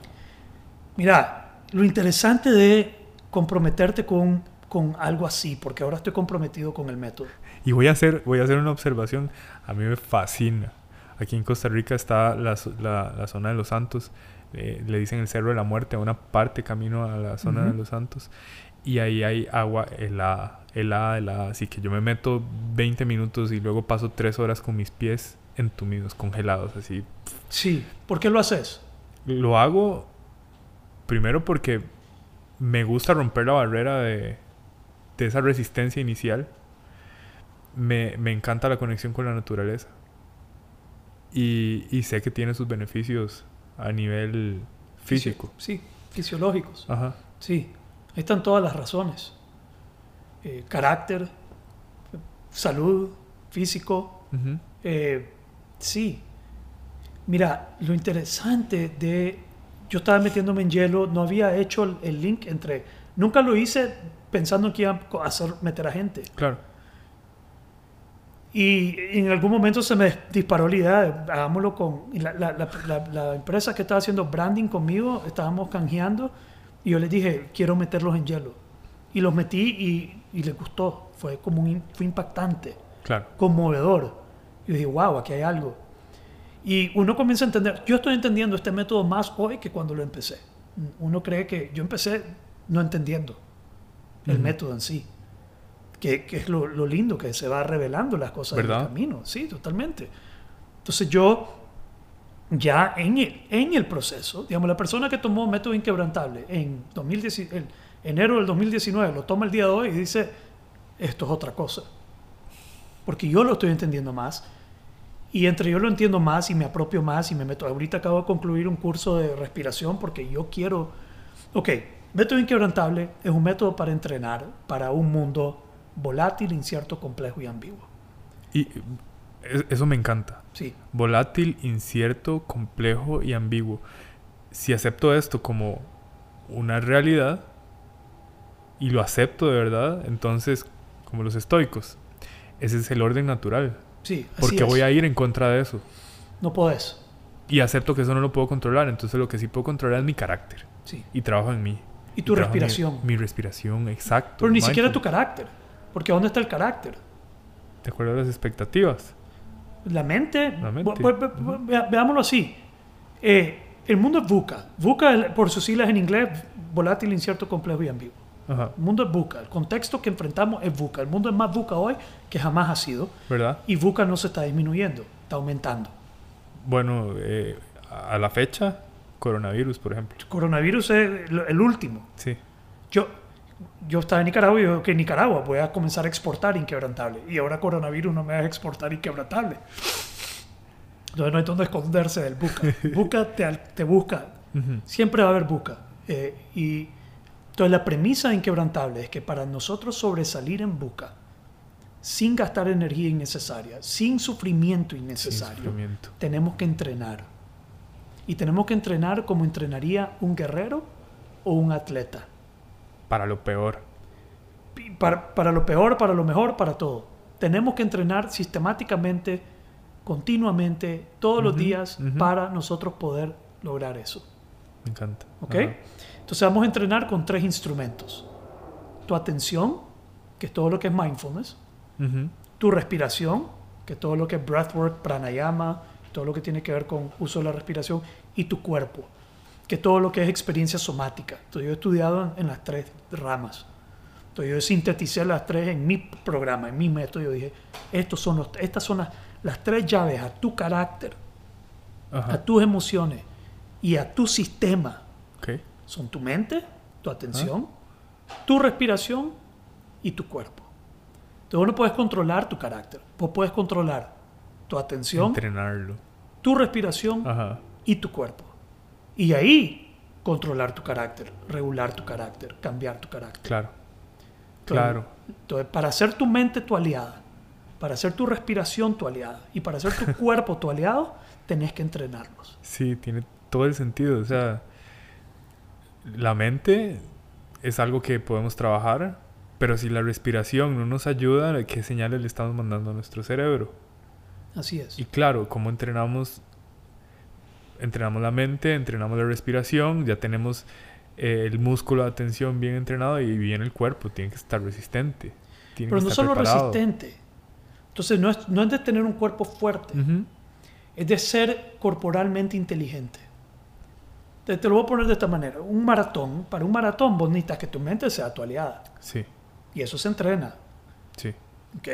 Mira, lo interesante de comprometerte con, con algo así, porque ahora estoy comprometido con el método. Y voy a hacer, voy a hacer una observación, a mí me fascina. Aquí en Costa Rica está la, la, zona de los Santos, eh, le dicen el Cerro de la Muerte, a una parte camino a la zona de Los Santos. Y ahí hay agua helada, helada, helada. Así que yo me meto 20 minutos y luego paso 3 horas con mis pies entumidos, congelados, así. Sí, ¿por qué lo haces? Lo hago primero porque me gusta romper la barrera de, de esa resistencia inicial. Me, me, encanta la conexión con la naturaleza. Y, y, sé que tiene sus beneficios a nivel físico. Sí, fisiológicos. Ajá. Sí, ahí están todas las razones. Eh, carácter, salud, físico. eh, sí. Mira, lo interesante de... Yo estaba metiéndome en hielo, no había hecho el, el link entre... Nunca lo hice pensando que iba a hacer meter a gente. Claro. Y en algún momento se me disparó la idea de hagámoslo con la, la, la, la, empresa que estaba haciendo branding conmigo, estábamos canjeando y yo les dije, quiero meterlos en hielo. Y los metí y, y les gustó. Fue como un, fue impactante, claro. conmovedor. Y dije, wow, aquí hay algo. Y uno comienza a entender, yo estoy entendiendo este método más hoy que cuando lo empecé. Uno cree que yo empecé no entendiendo el uh -huh. método en sí que, que es lo, lo, lindo, que se va revelando las cosas ¿verdad? del camino. Sí, totalmente. Entonces yo, ya en el, en el proceso, digamos, la persona que tomó método inquebrantable en 2010, el enero del 2019, lo toma el día de hoy y dice, esto es otra cosa. Porque yo lo estoy entendiendo más. Y entre yo lo entiendo más y me apropio más y me meto. Ahorita acabo de concluir un curso de respiración porque yo quiero... Ok, método inquebrantable es un método para entrenar para un mundo volátil, incierto, complejo y ambiguo. Y eso me encanta. Sí. Volátil, incierto, complejo y ambiguo. Si acepto esto como una realidad y lo acepto de verdad, entonces, como los estoicos, ese es el orden natural. Sí, así Porque es. voy a ir en contra de eso. No podés. Y acepto que eso no lo puedo controlar. Entonces, lo que sí puedo controlar es mi carácter. Sí. Y trabajo en mí. Y tu y respiración. Mi, mi, respiración, exacto. Pero ni siquiera tu carácter. Porque ¿dónde está el carácter? De acuerdo a las expectativas. La mente. La mente. Ve, ve, ve, veámoslo así. Eh, el mundo es VUCA. VUCA, por sus siglas en inglés, volátil, incierto, complejo y ambiguo. Ajá. El mundo es VUCA. El contexto que enfrentamos es VUCA. El mundo es más VUCA hoy que jamás ha sido. ¿Verdad? Y VUCA no se está disminuyendo, está aumentando. Bueno, eh, a la fecha, coronavirus, por ejemplo. El coronavirus es el último. Sí. Yo, yo estaba en Nicaragua y yo que en Nicaragua voy a comenzar a exportar inquebrantable. Y ahora coronavirus no me deja exportar inquebrantable. Entonces no hay donde esconderse del buca. buca te, te busca. Uh -huh. Siempre va a haber buca. Eh, y entonces la premisa de inquebrantable es que para nosotros sobresalir en buca, sin gastar energía innecesaria, sin sufrimiento innecesario, sin sufrimiento. tenemos que entrenar. Y tenemos que entrenar como entrenaría un guerrero o un atleta. Para lo peor. Para, para, lo peor, para lo mejor, para todo. Tenemos que entrenar sistemáticamente, continuamente, todos uh -huh, los días, uh -huh. para nosotros poder lograr eso. Me encanta. ¿Ok? Uh -huh. Entonces vamos a entrenar con tres instrumentos. Tu atención, que es todo lo que es mindfulness. Tu respiración, que es todo lo que es breathwork, pranayama, todo lo que tiene que ver con uso de la respiración. Y tu cuerpo, que todo lo que es experiencia somática. Entonces yo he estudiado en, en, las tres ramas. Entonces yo sinteticé las tres en mi programa, en mi método. Yo dije, estos son los, estas son las, las tres llaves a tu carácter, Ajá. a tus emociones y a tu sistema. Okay. Son tu mente, tu atención, ¿Ah? tu respiración y tu cuerpo. Entonces vos no puedes controlar tu carácter. Vos puedes controlar tu atención, entrenarlo, tu respiración Ajá. y tu cuerpo. Y ahí controlar tu carácter, regular tu carácter, cambiar tu carácter. Claro. Entonces, Claro. Entonces, para hacer tu mente tu aliada, para hacer tu respiración tu aliada y para hacer tu cuerpo tu aliado, tenés que entrenarlos. Sí, tiene todo el sentido. O sea, la mente es algo que podemos trabajar, pero si la respiración no nos ayuda, ¿qué señales le estamos mandando a nuestro cerebro? Así es. Y claro, como entrenamos, entrenamos la mente, entrenamos la respiración, ya tenemos eh, el músculo de atención bien entrenado y bien el cuerpo, tiene que estar resistente. Tiene Pero que no estar solo preparado. resistente. Entonces no es, no es de tener un cuerpo fuerte, es de ser corporalmente inteligente. Te, te lo voy a poner de esta manera. Un maratón, para un maratón vos necesitas que tu mente sea tu aliada. Sí, Y eso se entrena. sí. ¿ok?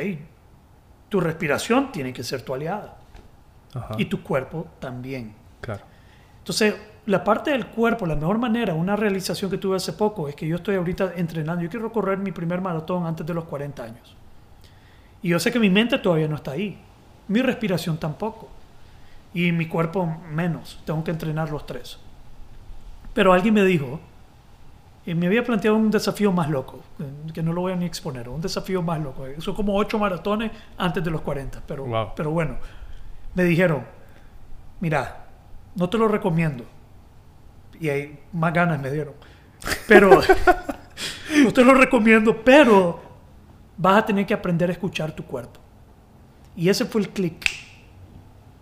Tu respiración tiene que ser tu aliada. Ajá. Y tu cuerpo también. Claro. Entonces, la parte del cuerpo, la mejor manera, una realización que tuve hace poco, es que yo estoy ahorita entrenando. Yo quiero correr mi primer maratón antes de los 40 años. Y yo sé que mi mente todavía no está ahí. Mi respiración tampoco. Y mi cuerpo menos. Tengo que entrenar los tres. Pero alguien me dijo, y me había planteado un desafío más loco, eh, que no lo voy a ni exponer, un desafío más loco. eh, Son como ocho maratones antes de los 40, pero, Wow. pero bueno, me dijeron, mira, no te lo recomiendo. Y ahí más ganas me dieron. Pero, no te lo recomiendo, pero vas a tener que aprender a escuchar tu cuerpo. Y ese fue el clic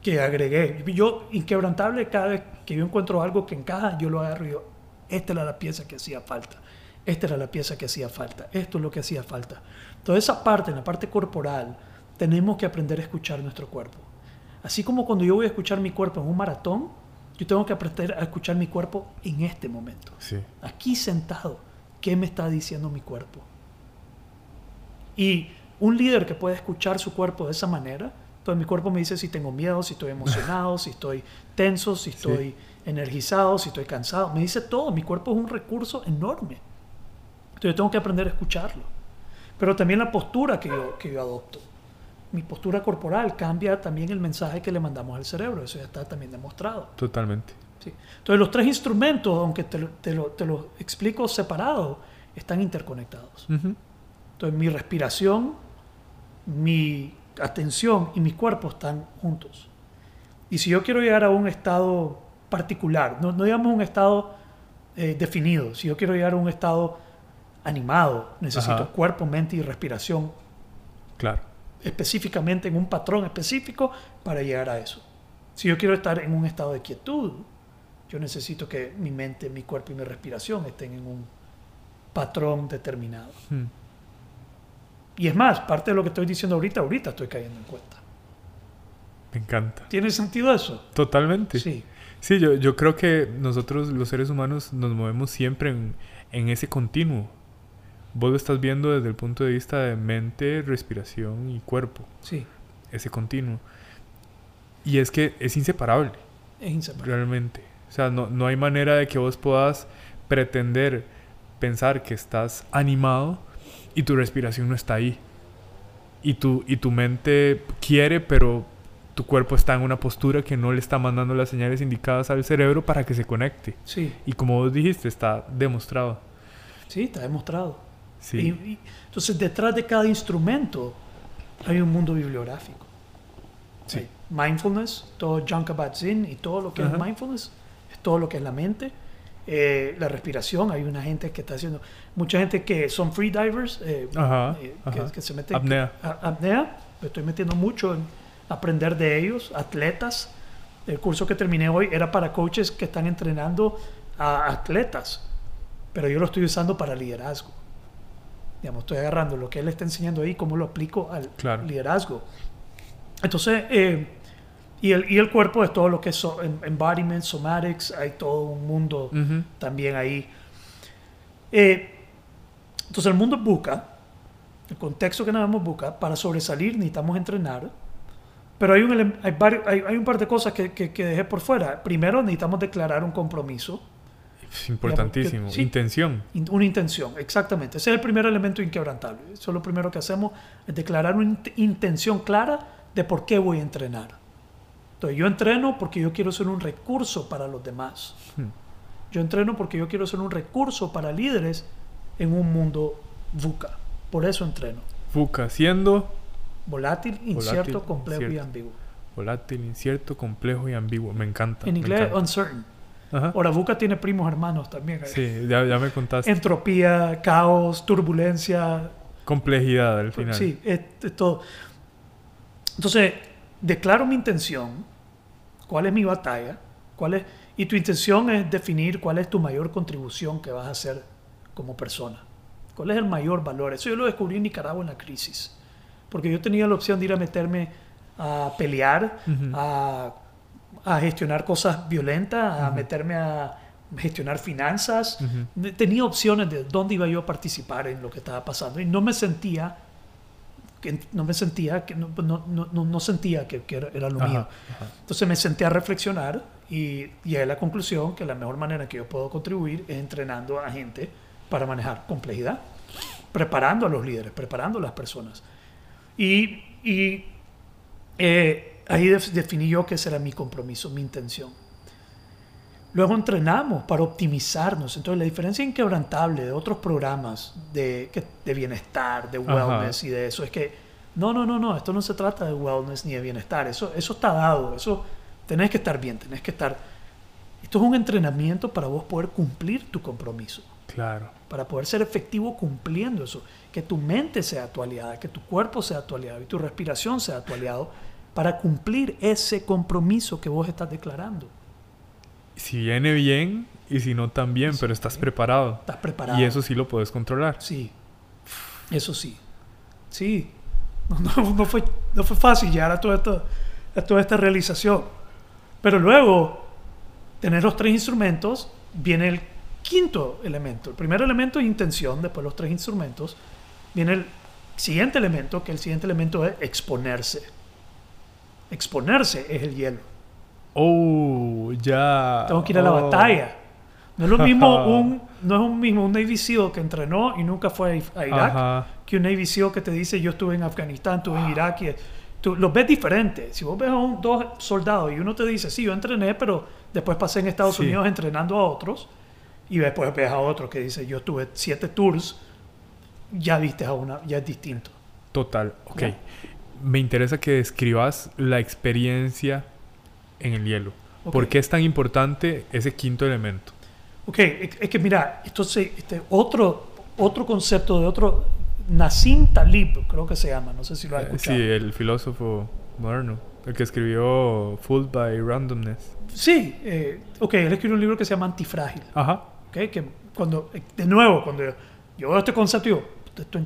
que agregué. Yo, inquebrantable, cada vez que yo encuentro algo que encaja, yo lo agarro y yo, esta era la pieza que hacía falta. Esta era la pieza que hacía falta. Esto es lo que hacía falta. Toda esa parte, en la parte corporal, tenemos que aprender a escuchar nuestro cuerpo. Así como cuando yo voy a escuchar mi cuerpo en un maratón, yo tengo que aprender a escuchar mi cuerpo en este momento. Sí. Aquí sentado, ¿qué me está diciendo mi cuerpo? Y un líder que puede escuchar su cuerpo de esa manera, entonces mi cuerpo me dice si tengo miedo, si estoy emocionado, si estoy tenso, si estoy energizado, si estoy cansado. Me dice todo, mi cuerpo es un recurso enorme. Entonces yo tengo que aprender a escucharlo. Pero también la postura que yo, que yo adopto. Mi postura corporal cambia también el mensaje que le mandamos al cerebro. Eso ya está también demostrado. Totalmente. Sí. Entonces los tres instrumentos, aunque te, te lo, te lo explico separado, están interconectados. Entonces mi respiración, mi atención y mi cuerpo están juntos. Y si yo quiero llegar a un estado particular, no, no digamos un estado eh, definido, si yo quiero llegar a un estado animado, necesito Ajá. cuerpo, mente y respiración Claro. específicamente en un patrón específico para llegar a eso. Si yo quiero estar en un estado de quietud, yo necesito que mi mente, mi cuerpo y mi respiración estén en un patrón determinado. Mm. Y es más, parte de lo que estoy diciendo ahorita, ahorita estoy cayendo en cuenta. Me encanta. ¿Tiene sentido eso? Totalmente. Sí. Sí, yo, yo creo que nosotros los seres humanos nos movemos siempre en, en ese continuo. Vos lo estás viendo desde el punto de vista de mente, respiración y cuerpo, Sí, ese continuo. Y es que es inseparable, es inseparable. realmente. O sea, no, no hay manera de que vos puedas pretender pensar que estás animado y tu respiración no está ahí. Y tu, y tu mente quiere, pero tu cuerpo está en una postura que no le está mandando las señales indicadas al cerebro para que se conecte. Sí, Y como vos dijiste, está demostrado. sí, está demostrado. Sí. Y- y- entonces, detrás de cada instrumento hay un mundo bibliográfico. Sí. Hay mindfulness, todo John Kabat-Zinn y todo lo que Ajá. es mindfulness, es todo lo que es la mente. Eh, la respiración, hay una gente que está haciendo, mucha gente que son freedivers, eh, Ajá, eh, ajá. que, que se meten Apnea. a- apnea, me estoy metiendo mucho en aprender de ellos, atletas. El curso que terminé hoy era para coaches que están entrenando a atletas, pero yo lo estoy usando para liderazgo. Digamos, estoy agarrando lo que él está enseñando ahí, cómo lo aplico al Claro. liderazgo. Entonces, eh, y, el, y el cuerpo es todo lo que es so- em- embodiment, somatics, hay todo un mundo Ujú. también ahí. Eh, entonces el mundo busca, el contexto que más busca, para sobresalir necesitamos entrenar, pero hay un, hay varios- hay, hay un par de cosas que, que- que dejé por fuera. Primero necesitamos declarar un compromiso, Es importantísimo. Sí. Intención. in- una intención, exactamente. Ese es el primer elemento inquebrantable. Eso es lo primero que hacemos, es declarar una int- intención clara de por qué voy a entrenar. Entonces yo entreno porque yo quiero ser un recurso para los demás. Hmm. Yo entreno porque yo quiero ser un recurso para líderes en un mundo VUCA. Por eso entreno. FUCA siendo Volátil, incierto, Volátil, complejo y incierto. ambiguo. volátil, incierto, complejo y ambiguo. Me encanta. En inglés, encanta. uncertain. Ajá. Ahora, VUCA tiene primos hermanos también. Sí, ya, ya me contaste. Entropía, caos, turbulencia. Complejidad al final. Sí, es, es todo. Entonces, declaro mi intención, cuál es mi batalla, cuál es, y tu intención es definir cuál es tu mayor contribución que vas a hacer como persona. ¿Cuál es el mayor valor? Eso yo lo descubrí en Nicaragua en la crisis. Porque yo tenía la opción de ir a meterme a pelear, a gestionar cosas violentas, a meterme a gestionar finanzas, tenía opciones de dónde iba yo a participar en lo que estaba pasando. Y no me sentía que no me sentía que no, no, no, no sentía que, que, era lo mío. Entonces me senté a reflexionar y llegué a la conclusión que la mejor manera que yo puedo contribuir es entrenando a gente para manejar complejidad, preparando a los líderes, preparando a las personas. Y, y eh, ahí definí yo que ese era mi compromiso, mi intención. Luego entrenamos para optimizarnos. Entonces, la diferencia inquebrantable de otros programas de, de bienestar, de wellness y de eso es que no, no, no, no, esto no se trata de wellness ni de bienestar. Eso, eso está dado. Eso tenés que estar bien, tenés que estar. Esto es un entrenamiento para vos poder cumplir tu compromiso. Claro. Para poder ser efectivo cumpliendo eso. Que tu mente sea tu aliada, que tu cuerpo sea tu aliado y tu respiración sea tu aliado para cumplir ese compromiso que vos estás declarando si viene bien y si no también, pero estás preparado. Estás preparado. Y eso sí lo puedes controlar. Sí, eso sí. Sí, no, fue, no fue fácil llegar a, todo esto, a toda esta realización. Pero luego, tener los tres instrumentos, viene el quinto elemento. El primer elemento es intención, después los tres instrumentos. Viene el siguiente elemento, que el siguiente elemento es exponerse. Exponerse es el hielo. Oh, ya. Tengo que ir a la oh. batalla. No es lo mismo un, no es un mismo un Navy SEAL que entrenó y nunca fue a Irak que un Navy SEAL que te dice yo estuve en Afganistán, estuve en Irak. Y, tú los ves diferentes. Si vos ves a un, dos soldados y uno te dice, sí, yo entrené, pero después pasé en Estados Unidos entrenando a otros, y después ves a otro que dice, yo tuve siete tours, ya viste a una, ya es distinto. Total, ok. Me interesa que describas la experiencia en el hielo. ¿Por qué es tan importante ese quinto elemento? Ok, es que mira, entonces este otro, otro concepto de otro, Nassim Talib, creo que se llama, no sé si lo has eh, escuchado. Sí, el filósofo moderno, el que escribió Fooled by Randomness. Sí, eh, ok, él escribió un libro que se llama Antifrágil. Ajá. Okay, que cuando, de nuevo, cuando yo, veo este concepto, digo, esto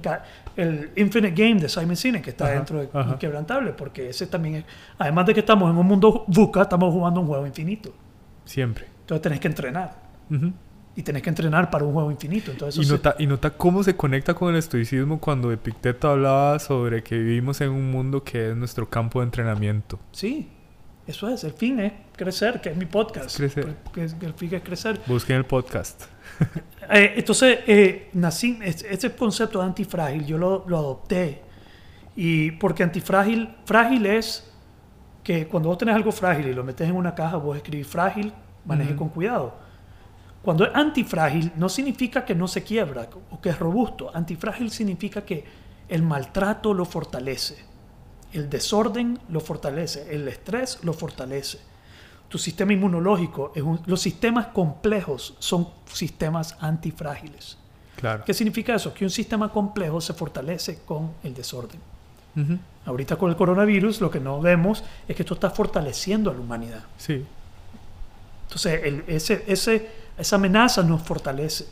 el Infinite Game de Simon Sinek, que está dentro de Inquebrantable, porque ese también es, además de que estamos en un mundo VUCA, estamos jugando un juego infinito. Siempre. Entonces tenés que entrenar. Y tenés que entrenar para un juego infinito. Entonces, y, nota, y nota cómo se conecta con el estoicismo cuando Epicteto hablaba sobre que vivimos en un mundo que es nuestro campo de entrenamiento. Sí, eso es. El fin es crecer, que es mi podcast. crecer. el fin es crecer. Busquen el podcast. Eh, entonces, eh, nací, ese concepto de antifrágil yo lo, lo, adopté. Y porque antifrágil, frágil es que cuando vos tenés algo frágil y lo metes en una caja, vos escribís frágil, maneje con cuidado. Cuando es antifrágil, no significa que no se quiebra o que es robusto. Antifrágil significa que el maltrato lo fortalece, el desorden lo fortalece, el estrés lo fortalece tu sistema inmunológico, es los sistemas complejos son sistemas antifrágiles. Claro. ¿Qué significa eso? Que un sistema complejo se fortalece con el desorden. Ahorita con el coronavirus lo que no vemos es que esto está fortaleciendo a la humanidad. Sí. Entonces, ese, ese, esa amenaza nos fortalece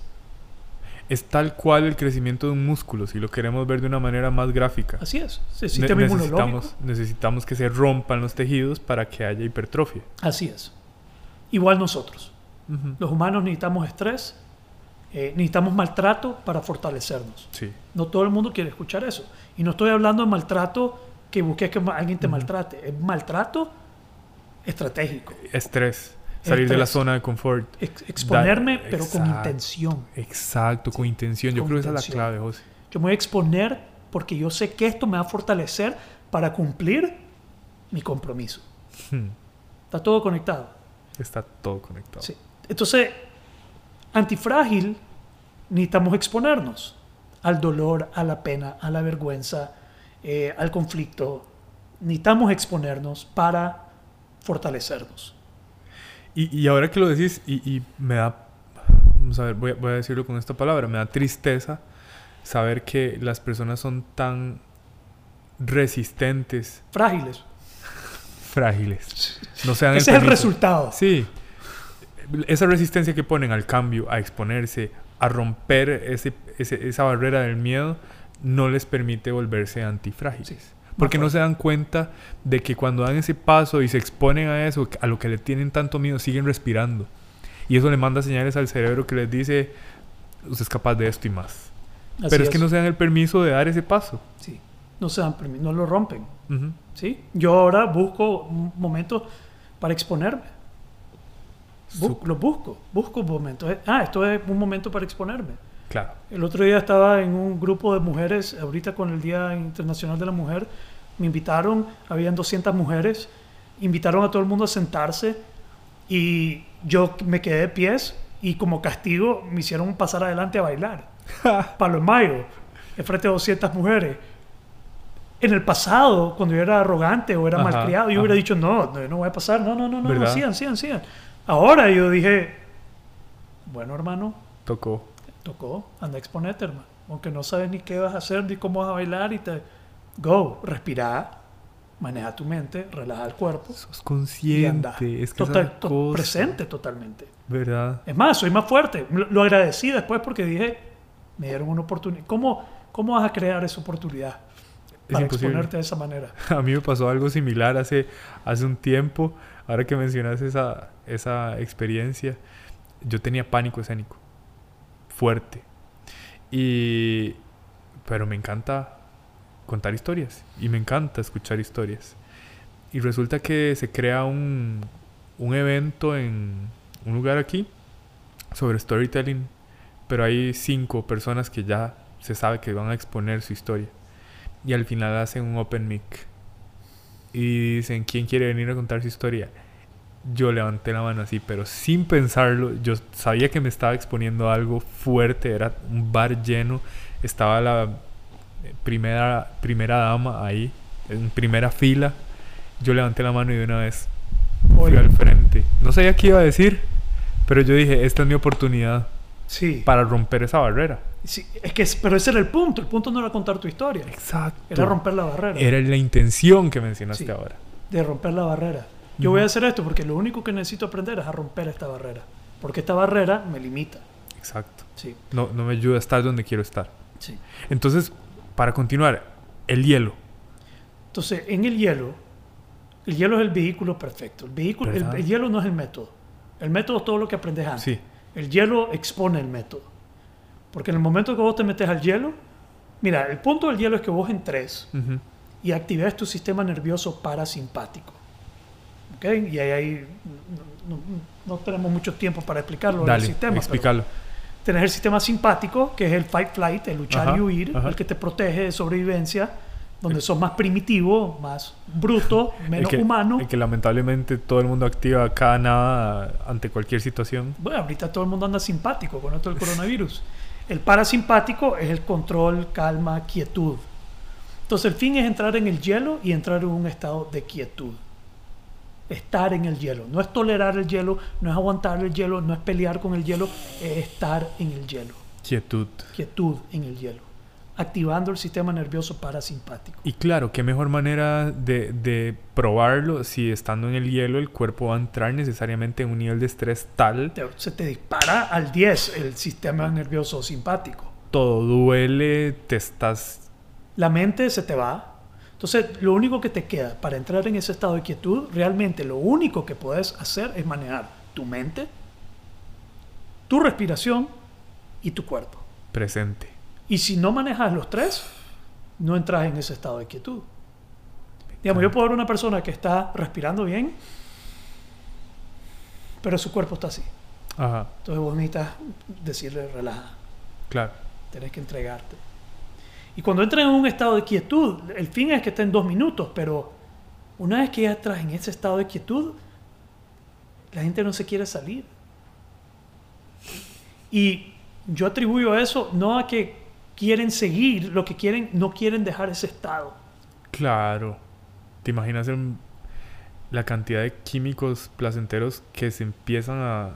es tal cual el crecimiento de un músculo, si lo queremos ver de una manera más gráfica. Así es, necesitamos, necesitamos que se rompan los tejidos para que haya hipertrofia. Así es. Igual nosotros. Los humanos necesitamos estrés, eh, necesitamos maltrato para fortalecernos. Sí. No todo el mundo quiere escuchar eso. Y no estoy hablando de maltrato que busques que alguien te maltrate, es maltrato estratégico. Estrés. Salir de la zona de confort. exponerme, pero con intención. Exacto, con intención. Yo creo que esa es la clave, José. Yo me voy a exponer porque yo sé que esto me va a fortalecer para cumplir mi compromiso. Hmm. Está todo conectado. Está todo conectado. Sí. Entonces, antifrágil, necesitamos exponernos al dolor, a la pena, a la vergüenza, eh, al conflicto. Necesitamos exponernos para fortalecernos. Y, ahora que lo decís, y, me da, vamos a ver, voy, a decirlo con esta palabra, me da tristeza saber que las personas son tan resistentes. Frágiles. Frágiles. No sean Ese es el resultado. Sí. Esa resistencia que ponen al cambio, a exponerse, a romper ese, esa barrera del miedo, no les permite volverse antifrágiles. Porque no se dan cuenta de que cuando dan ese paso y se exponen a eso, a lo que le tienen tanto miedo, siguen respirando. Y eso le manda señales al cerebro que les dice, usted es capaz de esto y más. Así Pero es, que no se dan el permiso de dar ese paso. Sí, no se dan permiso, no lo rompen. Ujú. ¿sí? Yo ahora busco un momento para exponerme. Bu- Sup- lo busco, busco momentos. Eh, Ah, esto es un momento para exponerme. Claro. El otro día estaba en un grupo de mujeres, ahorita con el Día Internacional de la Mujer, me invitaron, habían 200 mujeres, invitaron a todo el mundo a sentarse y yo me quedé de pies y como castigo me hicieron pasar adelante a bailar. Palo en mayo, enfrente de 200 mujeres. En el pasado, cuando yo era arrogante o era Ajá, malcriado, yo ajá. hubiera dicho, no, no, no voy a pasar, no, no, no, no, no, sigan, sigan, sigan. Ahora yo dije, bueno, hermano, Tocó. Tocó, anda a exponerte, hermano. Aunque no sabes ni qué vas a hacer, ni cómo vas a bailar y te... Go, respira, maneja tu mente, relaja el cuerpo Sos consciente. Es que Total- to- presente totalmente. ¿Verdad? Es más, soy más fuerte. Lo, lo agradecí después porque dije, me dieron una oportunidad. ¿Cómo, ¿Cómo vas a crear esa oportunidad Es para imposible. exponerte de esa manera? A mí me pasó algo similar hace, hace un tiempo. Ahora que mencionas esa, esa experiencia, yo tenía pánico escénico. Fuerte. Y... Pero me encanta contar historias. Y me encanta escuchar historias. Y resulta que se crea un, un evento en un lugar aquí sobre storytelling. Pero hay cinco personas que ya se sabe que van a exponer su historia. Y al final hacen un open mic. Y dicen, ¿quién quiere venir a contar su historia? Yo levanté la mano así, pero sin pensarlo. Yo sabía que me estaba exponiendo a algo fuerte. Era un bar lleno. Estaba la eh, primera, primera dama ahí, en primera fila. Yo levanté la mano y de una vez fui Oye, al frente. No sabía qué iba a decir, pero yo dije, esta es mi oportunidad sí, para romper esa barrera. sí, es que, pero ese era el punto. El punto no era contar tu historia, Exacto. era romper la barrera. Era la intención que mencionaste Sí. ahora. de romper la barrera. Yo voy a hacer esto porque lo único que necesito aprender es a romper esta barrera. Porque esta barrera me limita. Exacto. Sí, No, no me ayuda a estar donde quiero estar. sí. Entonces, para continuar, el hielo. Entonces, en el hielo, el hielo es el vehículo perfecto. El, vehículo, el, hielo no es el método. El método es todo lo que aprendes antes. Sí. El hielo expone el método. Porque en el momento que vos te metes al hielo, mira, el punto del hielo es que vos entres y actives tu sistema nervioso parasimpático. ¿Ok? Y ahí, ahí no, no- no tenemos mucho tiempo para explicarlo, el Dale, sistema. explícalo. Tenés el sistema simpático, que es el fight flight, el luchar Ajá, y huir, ajá. el que te protege de sobrevivencia, donde sos más primitivo, más bruto, menos el que, humano. el que lamentablemente todo el mundo activa cada nada ante cualquier situación. Bueno, ahorita todo el mundo anda simpático con esto del coronavirus. El parasimpático es el control, calma, quietud. Entonces el fin es entrar en el hielo y entrar en un estado de quietud. Estar en el hielo. No es tolerar el hielo, no es aguantar el hielo, no es pelear con el hielo, es estar en el hielo. Quietud. Quietud en el hielo. Activando el sistema nervioso parasimpático. Y claro, qué mejor manera de, de probarlo si estando en el hielo el cuerpo va a entrar necesariamente en un nivel de estrés tal, se te dispara al 10 el sistema nervioso simpático. todo duele, te estás... La mente se te va. Entonces, lo único que te queda para entrar en ese estado de quietud, realmente lo único que puedes hacer es manejar tu mente, tu respiración y tu cuerpo. presente. Y si no manejas los tres, no entras en ese estado de quietud. Digamos, yo puedo ver una persona que está respirando bien, pero su cuerpo está así. Ajá, Entonces vos necesitas decirle relaja, claro. tenés que entregarte. Y cuando entras en un estado de quietud, el fin es que estén dos minutos, pero una vez que ya entras en ese estado de quietud, la gente no se quiere salir. Y yo atribuyo eso no a que quieren seguir, lo que quieren, no quieren dejar ese estado. Claro. ¿Te imaginas la cantidad de químicos placenteros que se empiezan a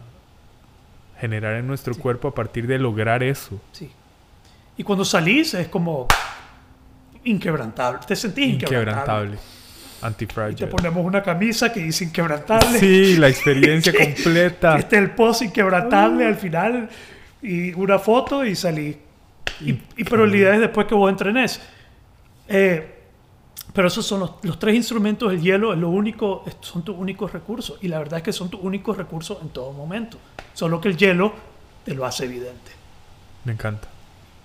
generar en nuestro Sí. cuerpo a partir de lograr eso? Sí. Y cuando salís es como inquebrantable, te sentís inquebrantable. Inquebrantable. Y te Antifragile. ponemos una camisa que dice inquebrantable. Sí, la experiencia completa. Este el post inquebrantable al final y una foto y salí. Y, y pero la idea es después que vos entrenes. Eh, Pero esos son los, los tres instrumentos, el hielo es lo único, son tus únicos recursos. Y la verdad es que son tus únicos recursos en todo momento. Solo que el hielo te lo hace evidente. Me encanta.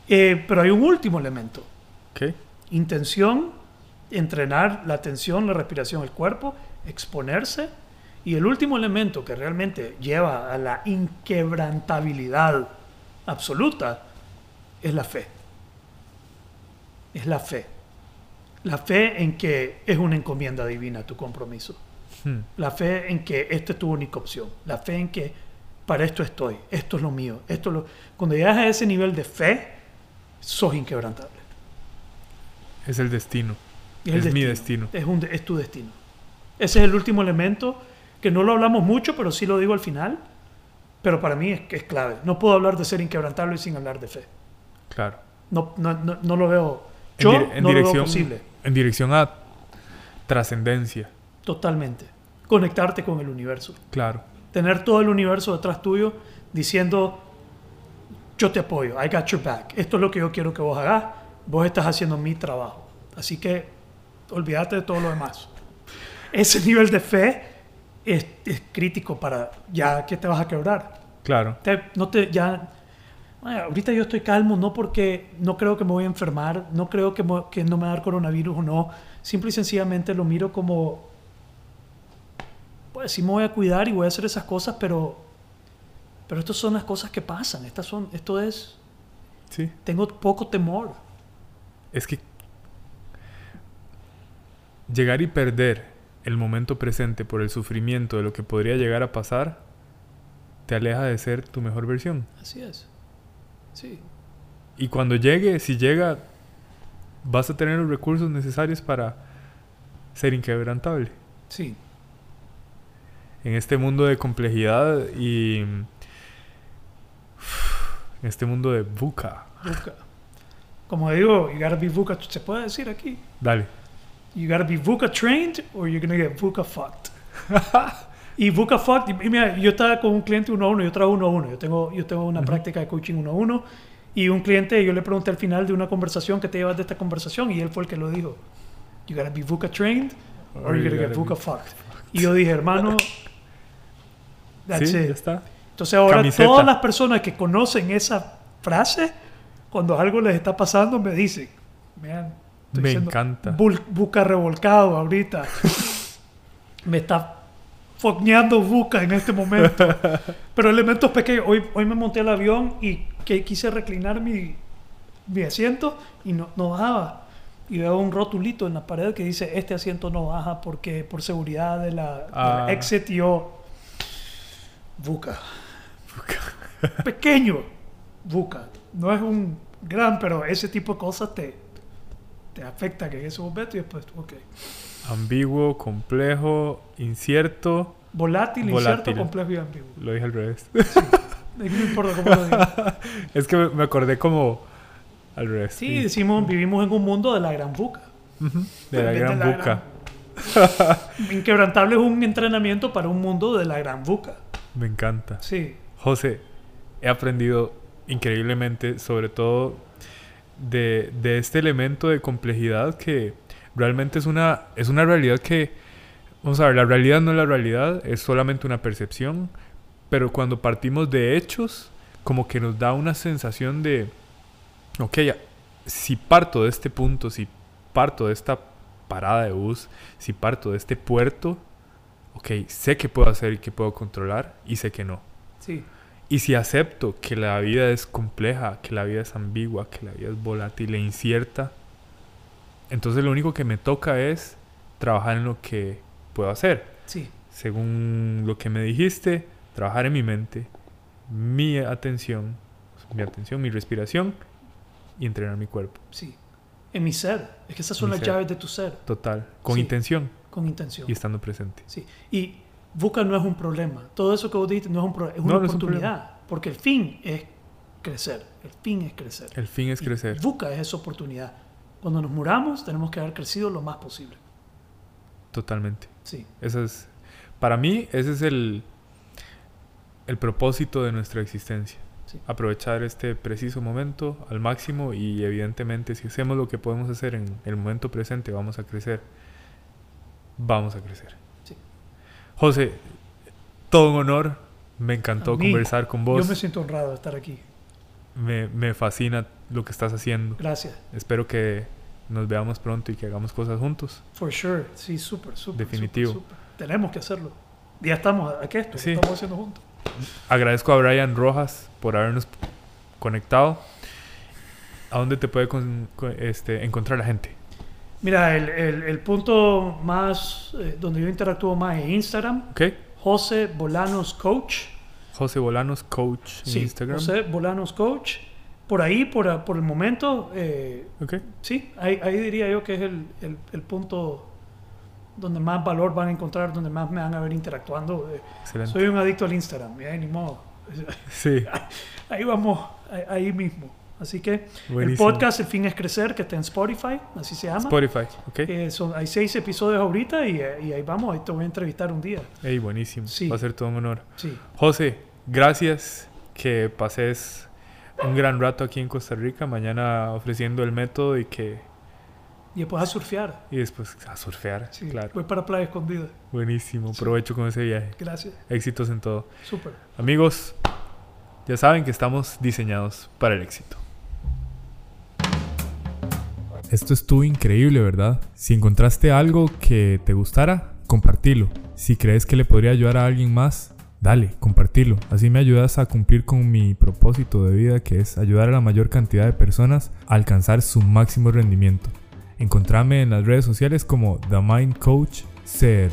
Eh, pero hay un último elemento. Ok. Intención, entrenar la atención, la respiración, el cuerpo, exponerse. Y el último elemento que realmente lleva a la inquebrantabilidad absoluta es la fe. Es la fe. La fe en que es una encomienda divina tu compromiso. Hmm. La fe en que esta es tu única opción. La fe en que para esto estoy, esto es lo mío. Esto es lo... Cuando llegas a ese nivel de fe, sos inquebrantable. Es el destino. el Es mi destino. Es, un, es tu destino. Ese es el último elemento que no lo hablamos mucho, pero sí lo digo al final. Pero para mí es, es clave. No puedo hablar de ser inquebrantable sin hablar de fe. Claro. No, no, no, no lo veo. En Yo dir- en no lo veo dirección- posible. En dirección a trascendencia. Totalmente. Conectarte con el universo. Claro. Tener todo el universo detrás tuyo diciendo, yo te apoyo, I got your back. Esto es lo que yo quiero que vos hagas. Vos estás haciendo mi trabajo. Así que olvídate de todo lo demás. Ese nivel de fe es, es crítico para ya que te vas a quebrar. Claro. Te- no te, ya, Bueno, ahorita yo estoy calmo, no porque no creo que me voy a enfermar, no creo que, que no me va a dar coronavirus o no. Simple y sencillamente lo miro como, pues sí me voy a cuidar y voy a hacer esas cosas, pero, pero estas son las cosas que pasan. Estas son, esto es, Sí. tengo poco temor. Es que llegar y perder el momento presente por el sufrimiento de lo que podría llegar a pasar te aleja de ser tu mejor versión. Así es. Sí. Y cuando llegue, si llega, vas a tener los recursos necesarios para ser inquebrantable. Sí. En este mundo de complejidad y en este mundo de buca. Buca. Como digo, you gotta be VUCA, se puede decir aquí. Dale. You gotta be VUCA trained or you're gonna get VUCA fucked. y VUCA fucked, y mira, yo estaba con un cliente uno a uno, yo trabajo uno a uno, yo tengo, yo tengo una Ujú. práctica de coaching uno a uno, y un cliente, yo le pregunté al final de una conversación que te llevas de esta conversación, y él fue el que lo dijo. You gotta be VUCA trained or you're gonna get VUCA fucked. Y yo dije, hermano, that's sí, it. ya está. Entonces ahora Camiseta. todas las personas que conocen esa frase, cuando algo les está pasando, me dicen, "Man, estoy Me encanta. bul- buca revolcado ahorita. me está fogneando buca en este momento. Pero elementos pequeños. Hoy, hoy me monté al avión y que quise reclinar mi, mi asiento y no, no bajaba. Y veo un rotulito en la pared que dice, este asiento no baja porque por seguridad de la, de la Ah. exit yo... Buca. Pequeño. Buca. No es un gran, pero ese tipo de cosas te, te afectan en ese momento y después, ok. Ambiguo, complejo, incierto. Volátil, Volátil. incierto, complejo y ambiguo. Lo dije al revés. No importa cómo lo digas. es que me- acordé como al revés. Sí, decimos, vivimos en un mundo de la gran buca. De la De gran la buca. Inquebrantable es un entrenamiento para un mundo de la gran buca. Me encanta. Sí, José, he aprendido increíblemente, sobre todo de, de este elemento de complejidad que realmente es una, es una realidad que, vamos a ver, la realidad no es la realidad, es solamente una percepción, pero cuando partimos de hechos, como que nos da una sensación de, ok, si parto de este punto, si parto de esta parada de bus, si parto de este puerto, ok, sé que puedo hacer y que puedo controlar y sé que no. sí, Y si acepto que la vida es compleja, que la vida es ambigua, que la vida es volátil e incierta, entonces lo único que me toca es trabajar en lo que puedo hacer. sí, Según lo que me dijiste, trabajar en mi mente, mi atención, mi atención, mi respiración y entrenar mi cuerpo. sí. En mi ser. Es que esas son Mi las ser. llaves de tu ser. Total, con Sí. intención Con intención. y estando presente. Sí. Y buca no es un problema. Todo eso que vos dijiste no es un problema, es No, una no es un oportunidad. porque el fin es crecer. El fin es crecer. El fin es Y crecer. Buca es esa oportunidad. Cuando nos muramos, tenemos que haber crecido lo más posible. Totalmente. Sí, Ese es, para mí, ese es el, el propósito de nuestra existencia. aprovechar este preciso momento al máximo y evidentemente si hacemos lo que podemos hacer en el momento presente vamos a crecer. Vamos a crecer. José, todo un honor. Me encantó conversar con vos. Yo me siento honrado de estar aquí. Me, me fascina lo que estás haciendo. Gracias. Espero que nos veamos pronto y que hagamos cosas juntos. For sure. Sí, súper, súper. Definitivo. Tenemos que hacerlo. Ya estamos, aquí esto, sí. estamos haciendo juntos. Agradezco a Brian Rojas por habernos conectado. ¿A dónde te puede este, encontrar la gente? Mira, el, el, punto más eh, donde yo interactúo más es Instagram. Ok. José Bolanos Coach. José Bolanos Coach en sí, Instagram. José Bolanos Coach. Por ahí, por, por el momento, eh, okay. sí, ahí, ahí, diría yo que es el, el, el, punto donde más valor van a encontrar, donde más me van a ver interactuando. Eh, soy un adicto al Instagram, ya ni modo. Sí. Ahí vamos, ahí mismo. Así que el podcast El fin es crecer, que está en Spotify, así se llama. Spotify, ok. Eh, hay seis episodios ahorita y, y, ahí vamos, ahí te voy a entrevistar un día. Ey, buenísimo. Sí. Va a ser todo un honor. Sí. José, gracias que pases un gran rato aquí en Costa Rica, mañana ofreciendo el método y que... Y después a surfear. Y después a surfear, sí, claro. Voy para Playa Escondida. Buenísimo, provecho con ese viaje. Gracias. Éxitos en todo. Súper. Amigos, ya saben que estamos diseñados para el éxito. Esto estuvo increíble, ¿verdad? Si encontraste algo que te gustara, compartilo. Si crees que le podría ayudar a alguien más, dale, compartilo. Así me ayudas a cumplir con mi propósito de vida, que es ayudar a la mayor cantidad de personas a alcanzar su máximo rendimiento. Encontrame en las redes sociales como The Mind Coach CR.